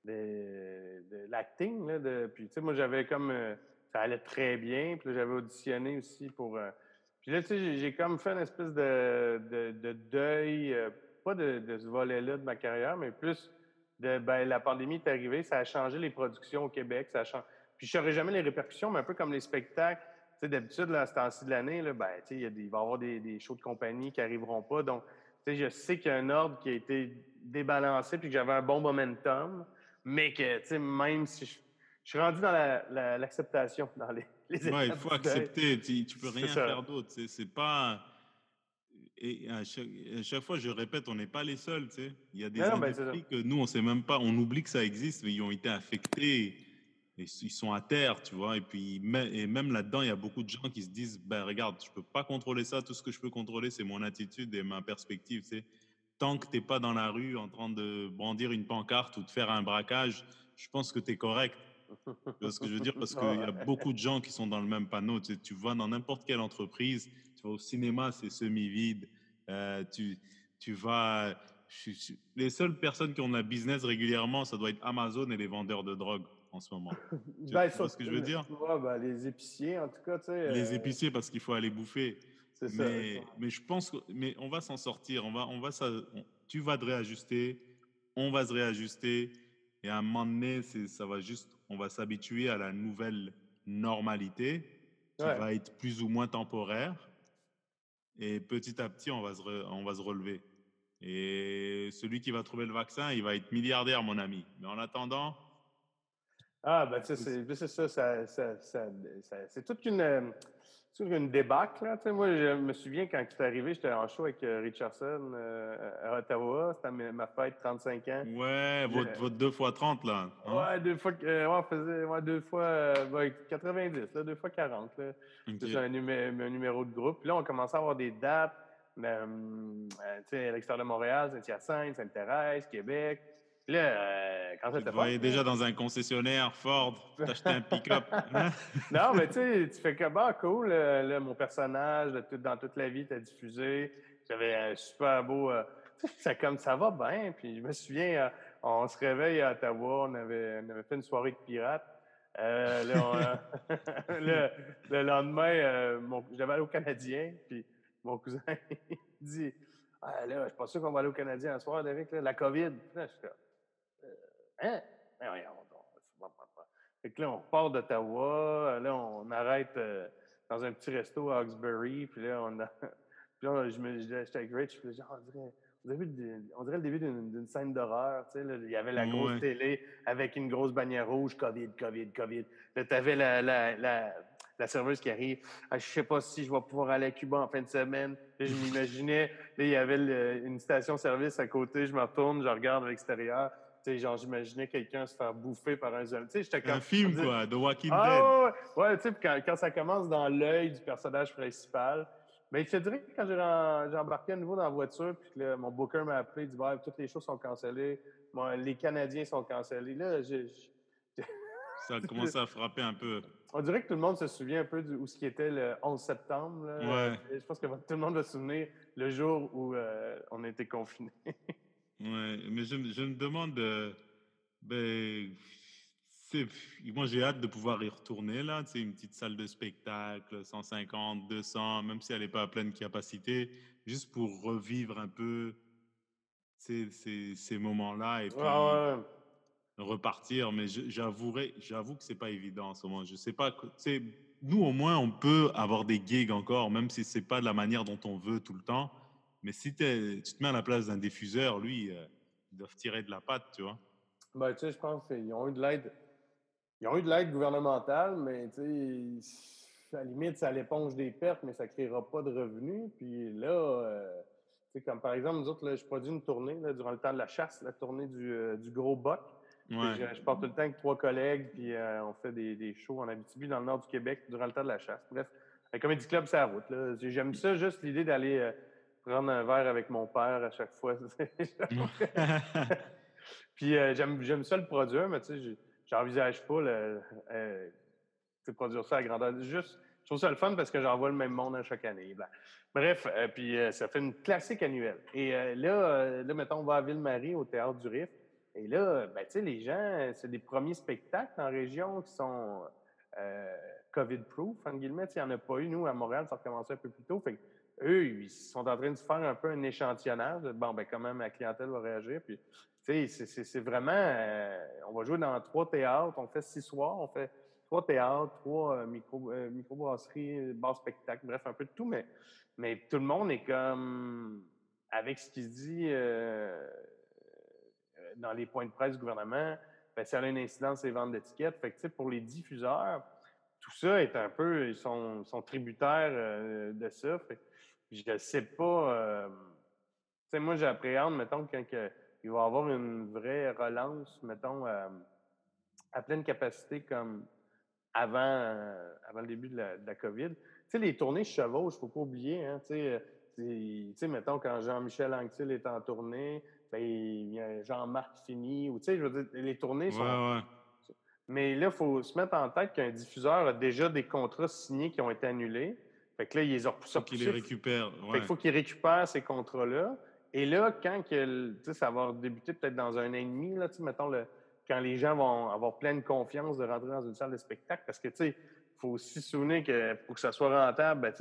euh, de, l'acting. Puis, moi, j'avais comme. Euh, ça allait très bien. Puis j'avais auditionné aussi pour. Euh, puis là, tu sais, j'ai comme fait une espèce de, de, deuil, pas de, ce volet-là de ma carrière, mais plus de. Ben, la pandémie est arrivée, ça a changé les productions au Québec. Ça a. Puis je saurais jamais les répercussions, mais un peu comme les spectacles d'habitude, à ce temps-ci de l'année, ben, il, va y avoir des, shows de compagnie qui n'arriveront pas. Donc, je sais qu'il y a un ordre qui a été débalancé puis que j'avais un bon momentum, mais que même si je, suis rendu dans l'acceptation, dans les, les il faut accepter. Tu, ne peux rien faire d'autre. C'est pas. Et à chaque, fois, je répète, on n'est pas les seuls. Il y a des non, ben, que nous, on sait même pas. On oublie que ça existe, mais ils ont été affectés ils sont à terre, tu vois. Et puis, et même là-dedans, il y a beaucoup de gens qui se disent, ben regarde, je peux pas contrôler ça. Tout ce que je peux contrôler, c'est mon attitude et ma perspective. Tu Tant que tu n'es pas dans la rue en train de brandir une pancarte ou de faire un braquage, je pense que tu es correct. Tu ce que je veux dire? Parce qu'il y a beaucoup de gens qui sont dans le même panneau. Tu, tu vas dans n'importe quelle entreprise, tu vas au cinéma, c'est semi-vide. Euh, tu, tu vas. les seules personnes qui ont la business régulièrement, ça doit être Amazon et les vendeurs de drogue en ce moment. tu ben, vois ce que je veux dire? Ben, Les épiciers, en tout cas. Tu sais, les euh, épiciers, parce qu'il faut aller bouffer. C'est ça. Mais je pense que, mais on va s'en sortir. On va, on va, ça, tu vas te réajuster, on va se réajuster. Et à un moment donné, ça va juste, on va s'habituer à la nouvelle normalité qui va être plus ou moins temporaire. Et petit à petit, on va se, on va se relever. Et celui qui va trouver le vaccin, il va être milliardaire, mon ami. Mais en attendant, Ah, ben, c'est ça, ça, ça, ça c'est toute une, euh, toute une débâcle. Là? Moi, je me souviens quand c'est arrivé, j'étais en show avec euh, Richardson euh, à Ottawa. C'était ma fête, 35 ans. Ouais, votre, votre 2 x 30, là. Hein? Ouais, deux fois, ouais, on faisait ouais, deux fois ben, 90, là, deux fois 40. Là. C'est un, un, numéro de groupe. Puis là, on commençait à avoir des dates. Tu sais, à l'extérieur de Montréal, Saint-Hyacinthe, Sainte-Thérèse, Québec. Là, euh, quand ça te déjà dans un concessionnaire Ford, t'achetais un pick-up. non, mais tu sais, tu fais que, bah, cool, euh, là, mon personnage, dans toute la vie, t'as diffusé. J'avais un super beau. Euh, ça, comme ça va bien. Puis je me souviens, on se réveille à Ottawa, on avait, on avait fait une soirée de pirates. là, le, lendemain, devais aller au Canadien, puis mon cousin dit ah, là, je suis pas sûr qu'on va aller au Canadien un soir, Derek, la COVID. Là, je suis Hein? Ben, fait que là, on part d'Ottawa, là, on arrête euh, dans un petit resto à Hawkesbury, puis là, on a, puis là, je me, j'étais avec Rich, puis là, on dirait, on dirait le début d'une scène d'horreur. Tu sais, là, il y avait la grosse télé avec une grosse bannière rouge, COVID, COVID, COVID. Là, tu avais la, la, la, la, serveuse qui arrive. Ah, je sais pas si je vais pouvoir aller à Cuba en fin de semaine. Là, je m'imaginais, là, il y avait une station-service à côté. Je me retourne, je regarde à l'extérieur genre, j'imaginais quelqu'un se faire bouffer par un zombie. Tu sais, Un film, quoi, The Walking ah, Dead. Ouais, tu sais, quand, quand, ça commence dans l'œil du personnage principal. Mais je te dirais que quand j'ai embarqué à nouveau dans la voiture, puis que mon booker m'a appelé, il dit bah, toutes les choses sont cancellées, les Canadiens sont cancellés. Là, j'ai. ça a commencé à frapper un peu. On dirait que tout le monde se souvient un peu de où ce qui était le 11 septembre. Ouais. Je pense que tout le monde va se souvenir le jour où euh, on a été confinés. Ouais, mais je, je me demande, euh, ben, moi j'ai hâte de pouvoir y retourner là, c'est une petite salle de spectacle, 150, 200, même si elle n'est pas à pleine capacité, juste pour revivre un peu ces, ces, ces moments-là et puis repartir. Mais j'avouerai, j'avoue que c'est pas évident en ce moment. Je sais pas, nous au moins on peut avoir des gigs encore, même si c'est pas de la manière dont on veut tout le temps. Mais si tu te mets à la place d'un diffuseur, lui, euh, ils doivent tirer de la patte, tu vois. Ben, tu sais, je pense qu'ils ont eu de l'aide. Ils ont eu de l'aide gouvernementale, mais tu sais, à la limite, à l'éponge des pertes, mais ça ne créera pas de revenus. Puis là, euh, tu sais, comme par exemple, nous autres, là, je produis une tournée là, durant le temps de la chasse, la tournée du, euh, du gros boc. Ouais. Je, je, pars tout le temps avec trois collègues, puis on fait des, des, shows en Abitibi, dans le nord du Québec, durant le temps de la chasse. Bref, un comédie club, c'est la route. J'aime ça, juste l'idée d'aller prendre un verre avec mon père à chaque fois. Puis euh, j'aime ça le produire, mais tu sais, j'envisage pas le, euh, produire ça à grandeur. Juste, je trouve ça le fun parce que j'envoie le même monde à chaque année. Bref, euh, puis ça fait une classique annuelle. Et là, là, mettons, on va à Ville-Marie, au Théâtre du Riff. Et là, ben, tu sais, les gens, c'est des premiers spectacles en région qui sont COVID-proof, en guillemets. Il n'y en a pas eu, nous, à Montréal, ça a recommencé un peu plus tôt. Fait eux, ils sont en train de faire un peu un échantillonnage. Bon, ben comment ma clientèle va réagir. Puis, tu sais, c'est vraiment... Euh, on va jouer dans trois théâtres. On fait six soirs. On fait trois théâtres, trois euh, micro, euh, microbrasseries, bar spectacle, bref, un peu de tout. Mais, mais tout le monde est comme... Avec ce qui se dit dans les points de presse du gouvernement, ben, ça a une incidence les ventes d'étiquettes. Fait que, tu sais, pour les diffuseurs, tout ça est un peu... Ils sont, sont tributaires de ça. Fait je ne sais pas. Euh, tu sais, moi, j'appréhende, mettons, quand il va y avoir une vraie relance, mettons, euh, à pleine capacité comme avant, euh, avant le début de la, COVID. Tu sais, les tournées chevaux, il ne faut pas oublier. Hein, tu sais, mettons, quand Jean-Michel Anctil est en tournée, ben, il y a Jean-Marc Fini, ou tu sais, je veux dire, les tournées sont. Ouais, Mais là, il faut se mettre en tête qu'un diffuseur a déjà des contrats signés qui ont été annulés. Fait que là, ils ont faut qu'il les récupère. il faut qu'il récupère ces contrats-là. Et là, quand que, ça va débuter peut-être dans un an et demi, là, mettons, le, quand les gens vont avoir pleine confiance de rentrer dans une salle de spectacle, parce que, tu sais, faut aussi se souvenir que pour que ça soit rentable, ben,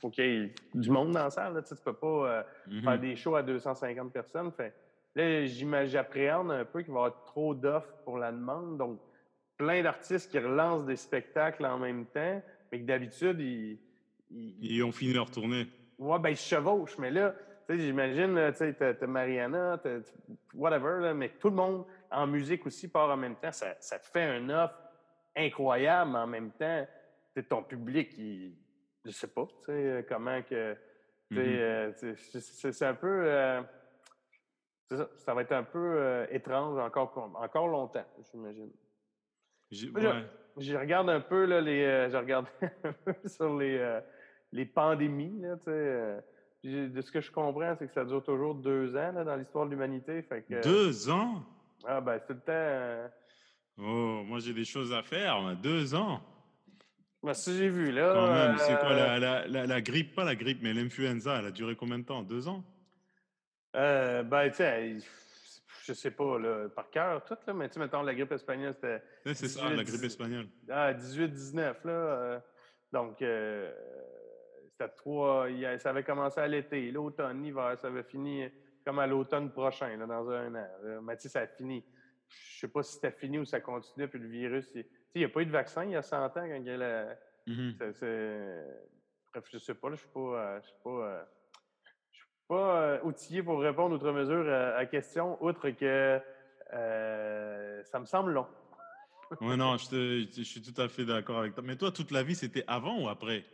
faut qu'il y ait du monde dans la salle. Là, tu peux pas euh, mm-hmm. faire des shows à 250 personnes. Fait, là, j'appréhende un peu qu'il va y avoir trop d'offres pour la demande. Donc, plein d'artistes qui relancent des spectacles en même temps, mais que d'habitude, ils ils, ont fini leur tournée. Ouais, ben ils se chevauchent, mais là, tu sais, j'imagine, tu sais, t'as Mariana, as, whatever, là, mais tout le monde en musique aussi part en même temps. Ça, ça te fait un offre incroyable, mais en même temps, ton public, il, je sais pas, tu sais, comment que. euh, c'est- un peu. euh, ça, ça va être un peu euh, étrange encore, encore longtemps, j'imagine. J'ai- Moi, je- ouais. Je regarde un peu là, les. euh, je regarde un peu sur les, euh, les pandémies, là, tu sais. euh, puis de ce que je comprends, c'est que ça dure toujours deux ans là, dans l'histoire de l'humanité. Fait que, Deux ans? Ah, ben, c'est tout le temps. euh, Oh, moi j'ai des choses à faire, mais deux ans. ben, si j'ai vu, là. Quand même, c'est quoi euh, la, la, la, la grippe Pas la grippe, mais l'influenza, elle a duré combien de temps? Deux ans? Euh, ben, tu sais, je sais pas, là, par cœur, tout, là, mais tu sais, mettons, la grippe espagnole, c'était. C'est ça, 18, la grippe 10 espagnole. Ah, 18-19, là. euh, donc, euh, c'était trois. a- Ça avait commencé à l'été, l'automne, l'hiver, ça avait fini comme à l'automne prochain, là, dans un an. là. Mais tu sais, ça a fini. Je sais pas si c'était fini ou ça continuait, puis le virus. il- Tu sais, il n'y a pas eu de vaccin il y a 100 ans quand il y a la. Mhm. c'est- Bref, je sais pas, je suis pas. euh, Je suis pas. euh, je suis pas euh, outillé pour répondre outre mesure à la question, outre que euh, ça me semble long. Ouais, non, je, te- je suis tout à fait d'accord avec toi. Mais toi, toute la vie, c'était avant ou après?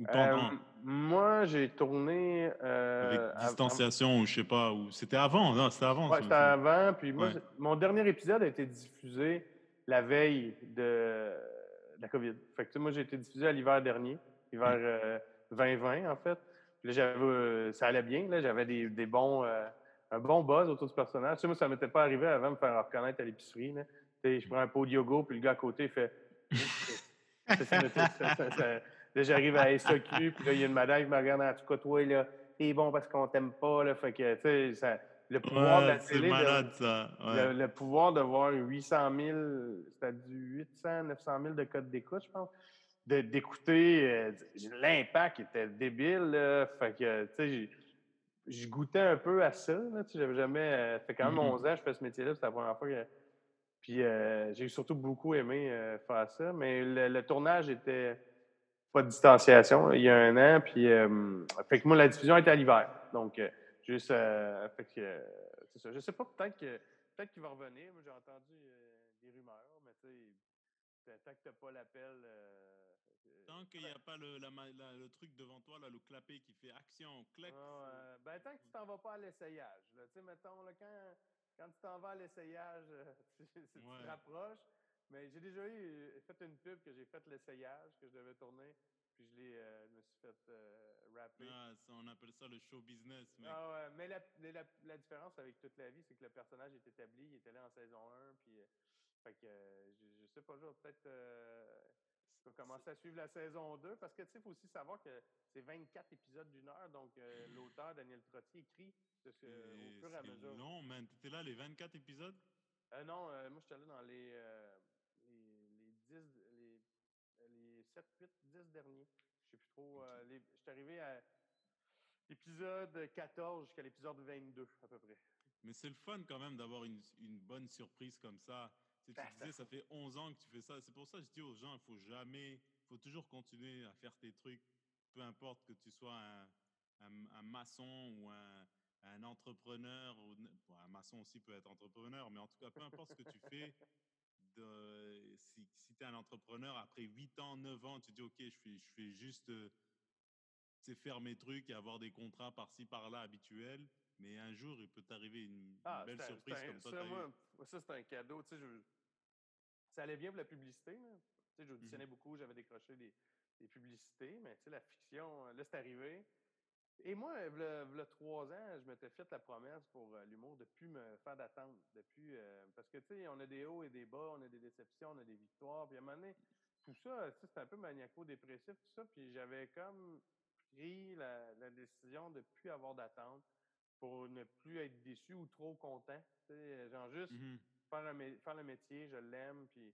Ou pendant Euh, moi, j'ai tourné. euh, Avec av- av- distanciation ou je sais pas. ou C'était avant, non, c'était avant. Ouais, c'était avant. Puis moi, Ouais. mon dernier épisode a été diffusé la veille de la COVID. Fait que, tu sais, moi, j'ai été diffusé à l'hiver dernier, l'hiver Mm. euh, 2020, en fait. Puis là, euh, ça allait bien. Là, j'avais des, des bons, euh, un bon buzz autour du personnage. Tu sais, moi, ça ne m'était pas arrivé avant de me faire reconnaître à l'épicerie. là. Tu sais, je prends un pot de yoga, puis le gars à côté fait. Ça- ça- Là, j'arrive à SAQ, puis là, il y a une madame qui me regarde en tout cas, toi, là, t'es bon parce qu'on t'aime pas, là. Fait que, tu sais, ça- le pouvoir de Ouais, la c'est télé. de- malade ça. ouais. le, le pouvoir de voir 800 000, c'était du 800, 900 000 de codes d'écoute, je pense, de- d'écouter, euh, l'impact était débile, là. Fait que, tu sais, j'ai- je goûtais un peu à ça, là, tu sais, j'avais jamais, euh, fait quand même Mhm. 11 ans que je fais ce métier-là, c'était la première fois que, puis euh, j'ai surtout beaucoup aimé euh, faire ça, mais le, le tournage était pas de distanciation, là, il y a un an, puis, euh, fait que moi, la diffusion était à l'hiver, donc, euh, juste, euh, fait que, euh, c'est ça, je sais pas, peut-être que, peut-être qu'il va revenir, moi, j'ai entendu euh, des rumeurs, mais tu sais, tant que t'as pas l'appel... euh, Tant qu'il n'y a pas le, la ma- la- le truc devant toi, là, le clapet qui fait action, clac. Ah ouais. Ben, tant que tu t'en vas pas à l'essayage. Tu sais, mettons, là, quand, quand tu t'en vas à l'essayage, euh, tu, tu te rapproches. Mais j'ai déjà eu, euh, fait une pub que j'ai fait l'essayage, que je devais tourner, puis je l'ai, euh, je me suis fait euh, rapper. Ah, ça, on appelle ça le show business, mec. Ah ouais, mais la, mais la, la différence avec toute la vie, c'est que le personnage est établi, il était là en saison 1, puis euh, fait que euh, je, je sais pas, peut-être je commencer à suivre la saison 2, parce que tu sais, il faut aussi savoir que c'est 24 épisodes d'une heure, donc l'auteur Daniel Trottier écrit de ce, au fur et à mesure. long, man. T'étais là les 24 épisodes? Euh, non, euh, moi j'étais là dans les, euh, les, les 10, les, les 7, 8, 10 derniers. Je sais plus trop. Euh, les- je suis arrivé à l'épisode 14 jusqu'à l'épisode 22 à peu près. Mais c'est le fun quand même d'avoir une, une bonne surprise comme ça. Tu, sais, tu Ben, ça disais, ça fait 11 ans que tu fais ça. C'est pour ça que je dis aux gens, il faut jamais, il faut toujours continuer à faire tes trucs. Peu importe que tu sois un, un- un maçon ou un, un entrepreneur. Ou, n- bon, un maçon aussi peut être entrepreneur, mais en tout cas, peu importe ce que tu fais. De, si si tu es un entrepreneur, après 8 ans, 9 ans, tu dis, OK, je fais, je fais juste euh, tu sais, faire mes trucs et avoir des contrats par-ci, par-là habituels. Mais un jour, il peut t'arriver une, Ah, belle c'est surprise c'est un- comme ça. ça, moi, c'est un cadeau. Tu sais, je- ça allait bien pour la publicité. Là. Tu sais, j'auditionnais Mhm. beaucoup, j'avais décroché des, des publicités, mais tu sais, la fiction, euh, là, c'est arrivé. Et moi, il y a trois ans, je m'étais fait la promesse pour euh, l'humour de ne plus me faire d'attente. De plus, euh, parce que, tu sais, on a des hauts et des bas, on a des déceptions, on a des victoires. Puis à un moment donné, tout ça, tu sais, c'était un peu maniaco-dépressif, tout ça. Puis j'avais comme pris la, la décision de ne plus avoir d'attente pour ne plus être déçu ou trop content. Tu sais, genre juste Mhm. faire, un mé- faire le métier, je l'aime, puis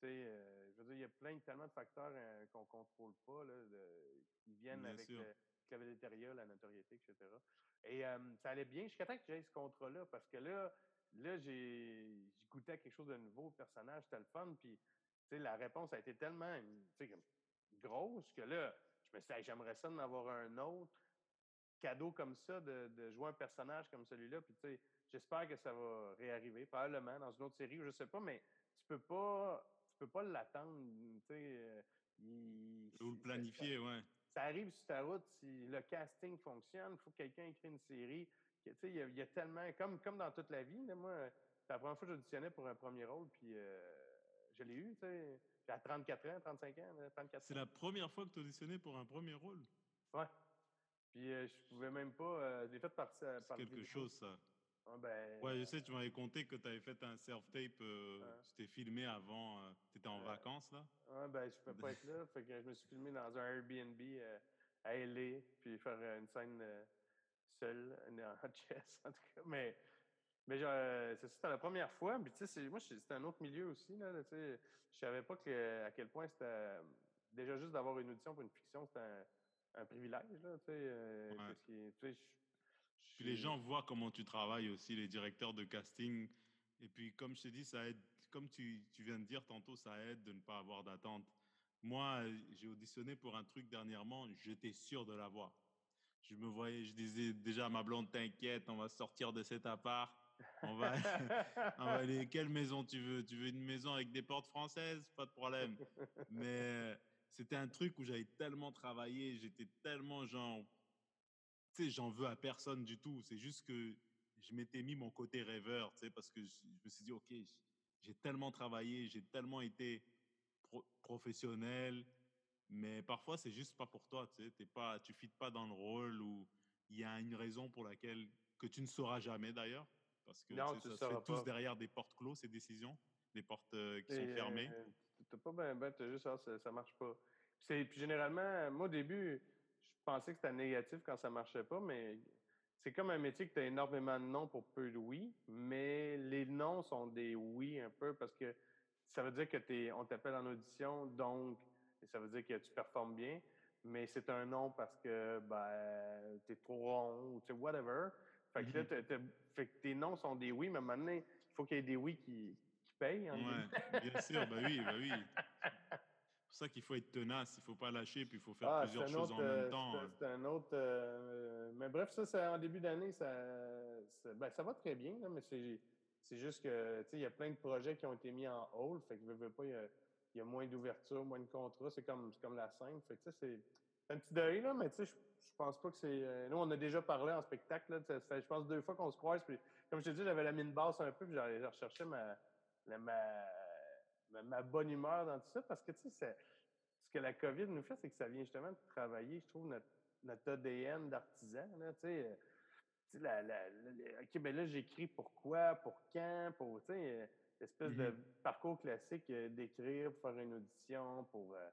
tu sais, euh, je veux dire, il y a plein, tellement de facteurs euh, qu'on contrôle pas, là, de- qui viennent Bien avec le, la végétaria, la notoriété, etc. Et euh, ça allait bien jusqu'à temps que j'aie ce contrat-là, parce que là, là, j'ai goûté quelque chose de nouveau, le personnage, c'était le fun, puis tu sais, la réponse a été tellement grosse que là, je me suis dit, j'aimerais ça d'en avoir un autre cadeau comme ça, de, de jouer un personnage comme celui-là, puis tu sais, j'espère que ça va réarriver, probablement dans une autre série, je sais pas, mais tu peux pas, tu peux pas l'attendre. Tu sais, euh, il- Ou le planifier, ouais. Ça arrive sur ta route, si le casting fonctionne, il faut que quelqu'un écrit une série. Tu sais, il y, a- il y a tellement, comme, comme dans toute la vie, là, moi, c'est la première fois que j'auditionnais pour un premier rôle, puis euh, je l'ai eu, tu sais, J'ai à 34 ans, 35 ans, là, 34 C'est la première fois que tu auditionnais pour un premier rôle? Ouais. Puis euh, je pouvais même pas, euh, fait par, C'est quelque chose, ça. Ah, ben, Ouais, je sais, tu m'avais conté que tu avais fait un self-tape, euh, tu t'es filmé avant, tu étais en vacances, là. Ah, ben, je peux pas être là. Fait que je me suis filmé dans un Airbnb euh, à LA, puis faire euh, une scène euh, seule euh, en chess, en tout cas. Mais, mais genre, euh, c'est ça, c'était la première fois. Puis, tu sais, moi, c'était un autre milieu aussi, là. tu sais. Je savais pas que, à quel point c'était. euh, Déjà, juste d'avoir une audition pour une fiction, c'était un, un privilège, là, tu sais. euh, Ouais. Puis les gens voient comment tu travailles aussi, les directeurs de casting. Et puis, comme je te dis, ça aide, comme tu, tu viens de dire tantôt, ça aide de ne pas avoir d'attente. Moi, euh, j'ai auditionné pour un truc dernièrement, j'étais sûr de l'avoir. Je me voyais, je disais déjà à ma blonde, t'inquiète, on va sortir de cet appart. On va, on va aller, quelle maison tu veux? Tu veux une maison avec des portes françaises? Pas de problème. Mais c'était un truc où j'avais tellement travaillé, j'étais tellement genre, tu sais, j'en veux à personne du tout. C'est juste que je m'étais mis mon côté rêveur, tu sais, parce que je, je me suis dit, OK, j'ai tellement travaillé, j'ai tellement été pro- professionnel, mais parfois, c'est juste pas pour toi, tu sais, t'es pas, tu fites pas dans le rôle ou il y a une raison pour laquelle, que tu ne sauras jamais d'ailleurs, parce que Non, ça se fait tous derrière des portes closes, ces décisions, des portes euh, qui sont fermées. euh, T'as pas ben, ben, t'as juste, ça, ça marche pas. C'est, puis généralement, moi, au début, pensais que c'était négatif quand ça marchait pas, mais c'est comme un métier que tu as énormément de non pour peu de oui, mais les non sont des oui un peu parce que ça veut dire que t'es, on t'appelle en audition, donc ça veut dire que tu performes bien, mais c'est un non parce que ben, tu es trop rond ou tu sais, whatever. Fait que là, Mhm. t'as- t'as- fait que tes non sont des oui, mais maintenant, il faut qu'il y ait des oui qui, qui payent. Ouais, bien sûr, bah oui, bah oui. Ça qu'il faut être tenace, il faut pas lâcher, puis il faut faire Ah, plusieurs choses autre, en même euh, temps. c'est- hein. C'est un autre. euh, mais bref, ça, c'est en début d'année, ça, ça, ben, ça va très bien, là, mais c'est, juste que, il y a plein de projets qui ont été mis en hold, fait que, veux, veux pas, il y a, il y a moins d'ouverture, moins de contrats, c'est comme, c'est comme la scène, fait que, c'est, un petit deuil, là, mais tu sais, je, je pense pas que c'est. euh, nous, on a déjà parlé en spectacle, là, ça fait, je pense, deux fois qu'on se croise, puis, comme je te dis, j'avais la mine basse un peu, puis j'allais- je recherchais ma, la- ma, ma, ma bonne humeur dans tout ça, parce que, tu sais, ce que la COVID nous fait, c'est que ça vient justement de travailler, je trouve, notre, notre ADN d'artisan. Là, tu sais, euh, la, la- la- OK, ben là, j'écris pourquoi, pour quand, pour, tu sais, euh, l'espèce de Mhm. parcours classique euh, d'écrire, pour faire une audition, pour euh,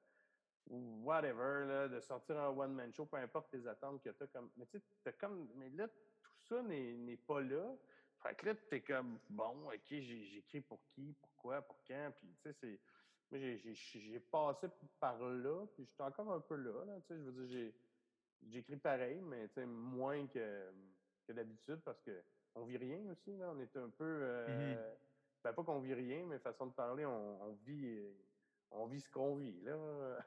ou whatever, là, de sortir un one-man show, peu importe tes attentes que tu as. Comme, mais tu sais, t'as comme, mais là, tout ça n'est n'est pas là. Fait que là, t'es comme, bon, OK, j'écris pour qui, pourquoi, pour quand, puis tu sais, c'est... Moi, j'ai- passé par là, puis je suis encore un peu là, là tu sais, je veux dire, j'ai j'écris pareil, mais tu sais, moins que, que d'habitude, parce que on vit rien aussi, là, on est un peu... euh, ben, pas qu'on vit rien, mais façon de parler, on, on vit... On vit ce qu'on vit, là.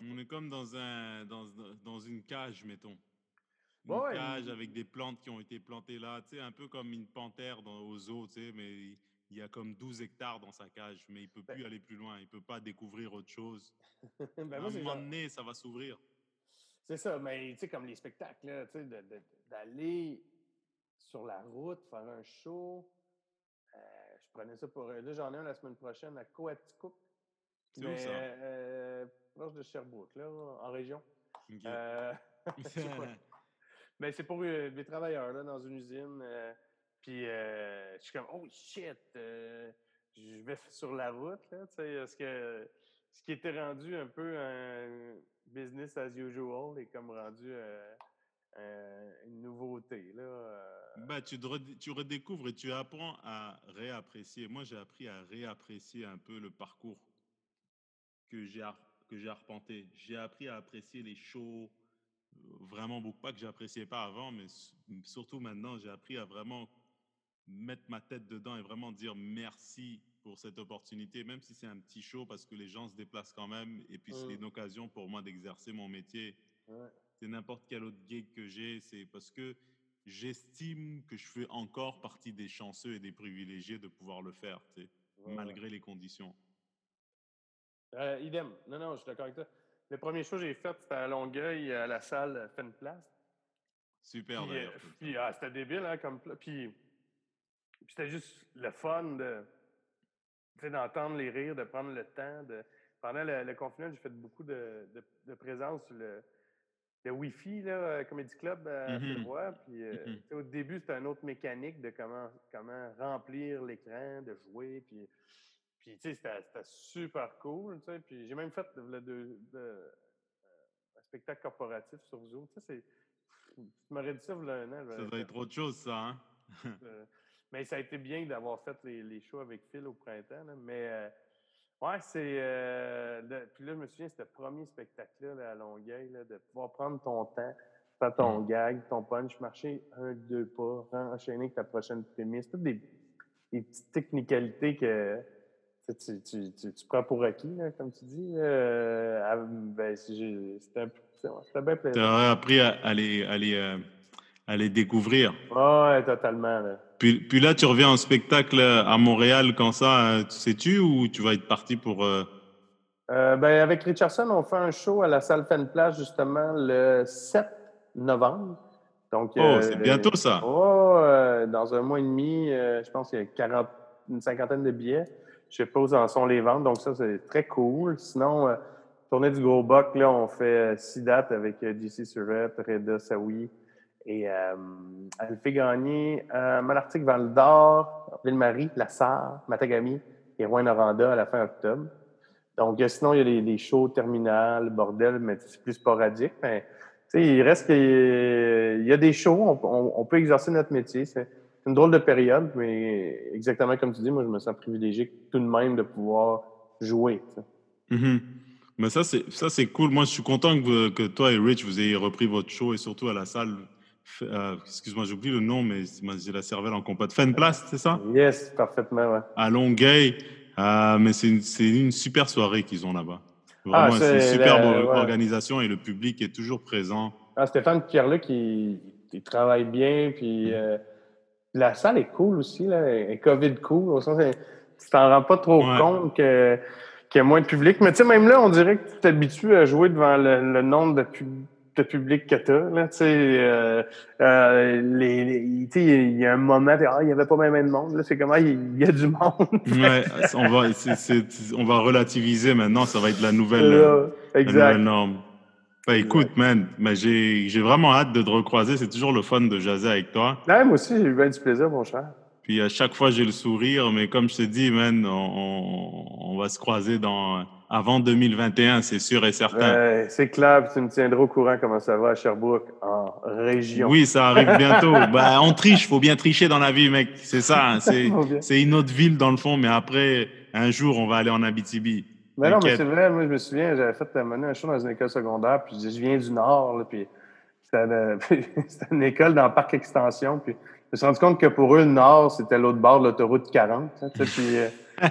On est comme dans, un, dans, dans une cage, mettons. Une Ouais, cage avec des plantes qui ont été plantées là, tu sais, un peu comme une panthère dans, au zoo, tu sais, mais il- il y a comme 12 hectares dans sa cage, mais il peut Ben- plus aller plus loin, il peut pas découvrir autre chose. Ben, à moi, un moment donné, ça va s'ouvrir. C'est ça, mais tu sais, comme les spectacles, tu sais, d'aller sur la route, faire un show. euh, je prenais ça pour. Là, j'en ai un la semaine prochaine à Coaticook. C'est où ça? euh, proche de Sherbrooke, là, en région. Ok. Euh, Mais c'est pour euh, des travailleurs, là, dans une usine. euh, puis euh, je suis comme, oh shit, euh, je vais sur la route, là, parce que ce qui était rendu un peu business as usual est comme rendu euh, un- une nouveauté, là. euh. Bah, tu, redécouvres et tu apprends à réapprécier. Moi, j'ai appris à réapprécier un peu le parcours que j'ai que j'ai arpenté. J'ai appris à apprécier les shows, euh, vraiment beaucoup. Pas que j'appréciais pas avant, mais surtout maintenant, j'ai appris à vraiment mettre ma tête dedans et vraiment dire merci pour cette opportunité, même si c'est un petit show, parce que les gens se déplacent quand même. Et puis, c'est Mm. une occasion pour moi d'exercer mon métier c'est n'importe quel autre gig que j'ai, c'est parce que j'estime que je fais encore partie des chanceux et des privilégiés de pouvoir le faire, tu sais, Ouais, malgré les conditions. Euh, idem. Non, non, je suis d'accord avec toi. Le premier show que j'ai fait, c'était à Longueuil, à la salle Fenplace. Super, Puis, euh, puis, ah, c'était débile, hein, comme Puis, puis c'était juste le fun de, d'entendre les rires, de prendre le temps. De... Pendant le, le confinement, j'ai fait beaucoup de, de, de présence sur le, le Wi-Fi, là, euh, Comedy Club à. Filroy. Puis, euh, Mhm. sais, au début, c'était une autre mécanique de comment, comment remplir l'écran, de jouer. Puis, puis tu sais, c'était super cool. tu sais. Puis j'ai même fait de, de- de- euh, un spectacle corporatif sur Zoom. Tu sais, c'est- tu m'aurais dit ça il y a un an. Ça doit être autre chose, ça. Hein? euh, mais ça a été bien d'avoir fait les, les shows avec Phil au printemps. là. Mais euh, ouais, c'est. euh, puis là, je me souviens, c'était le premier spectacle-là là, à Longueuil, là, de pouvoir prendre ton temps, faire ton Mm. gag, ton punch, marcher un, deux pas, enchaîner avec ta prochaine prémisse. Toutes des, des petites technicalités que tu, tu, tu, tu- tu prends pour acquis, là, comme tu dis. Euh, ah, ben, c'était bien Tu plaisant. as appris à, à les, à, les, euh, à les découvrir. Ouais, totalement. Là. Puis, puis là, tu reviens en spectacle à Montréal quand ça, euh, tu sais-tu, ou tu vas être parti pour. euh, Euh, ben, avec Richardson, on fait un show à la salle Fan Place justement le 7 novembre. Donc, Oh, euh, c'est bientôt ça. Oh, euh, dans un mois et demi, euh, je pense qu'il y a 40, une cinquantaine de billets. Je sais pas où en sont les ventes, donc ça, c'est très cool. Sinon, euh, tournée du Gros Buck, là, on fait euh, six dates avec euh, JC Surette, Reda Saoui et euh, elle fait gagner euh, Malartic Val d'Or, Ville-Marie, La Sarre, Matagami et Rouen-Noranda à la fin octobre. Donc, euh, sinon, il y a les, les shows terminales, bordel, mais c'est plus sporadique. Mais, il reste qu'il il y a des shows, on, on- on peut exercer notre métier. Une drôle de période, mais exactement comme tu dis, moi, je me sens privilégié tout de même de pouvoir jouer. sais. Mhm. Mais ça, c'est ça, c'est cool. Moi, je suis content que, que toi et Rich, vous ayez repris votre show et surtout à la salle. Euh, Excuse-moi, j'oublie le nom, mais c'est- j'ai la cervelle en compote. Place, c'est ça? Yes, parfaitement, ouais. À Longueuil. Euh, mais c'est une, c'est une super soirée qu'ils ont là-bas. Vraiment, Ah, c'est une c'est superbe la- ouais. organisation et le public est toujours présent. Ah, Stéphane Pierre-Luc, il, il travaille bien, puis euh, la salle est cool aussi, là, elle est COVID cool, au sens que tu t'en rends pas trop Ouais. compte que- qu'il y a moins de public. Mais tu sais, même là, on dirait que tu t'habitues à jouer devant le, le nombre de, pub- de public que tu as. Tu sais, euh, euh, les, les- il y a un moment, ah, il n'y avait pas même de monde. Là, c'est comme, ah, il y a du monde. Ouais, on va, c'est- c'est- on va relativiser maintenant. Ça va être la nouvelle, Là, euh, la exact. nouvelle norme. Bah, écoute, man, mais j'ai j'ai vraiment hâte de te recroiser. C'est toujours le fun de jaser avec toi. Ouais, moi aussi, j'ai eu bien du plaisir, mon cher. Puis à chaque fois, j'ai le sourire. Mais comme je te dis, man, on, on- on va se croiser dans, avant 2021, c'est sûr et certain. Ouais, c'est clair, puis tu me tiendras au courant comment ça va à Sherbrooke, en région. Oui, ça arrive bientôt. bah, on triche, faut bien tricher dans la vie, mec. C'est ça. hein, c'est une autre ville dans le fond, mais après, un jour, on va aller en Abitibi. Mais non, mais c'est vrai, moi, je me souviens, j'avais fait moment donné un show dans une école secondaire, puis je dis, je viens du Nord, là, puis c'était une, école dans le parc extension, puis je me suis rendu compte que pour eux, le Nord, c'était l'autre bord de l'autoroute 40, hein, puis... euh,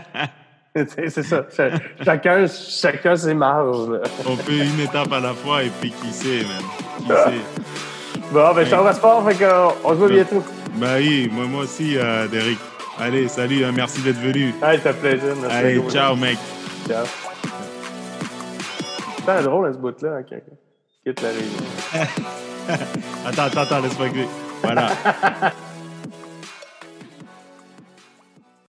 c'est ça. Cha- Chacun, chacun ses marges. là. On fait une étape à la fois et puis qui sait, man. Qui sait. Bon, ben, je t'embrasse fort, fait qu'on on se voit bientôt. Bah oui, moi, moi aussi, euh, Derek. Allez, salut, hein, merci d'être venu. Allez, ça plaisir. Allez, ciao, mec. C'est drôle, hein, ce bout-là, hein, quitte la réunion. Attends, attends, attends, laisse-moi. Voilà.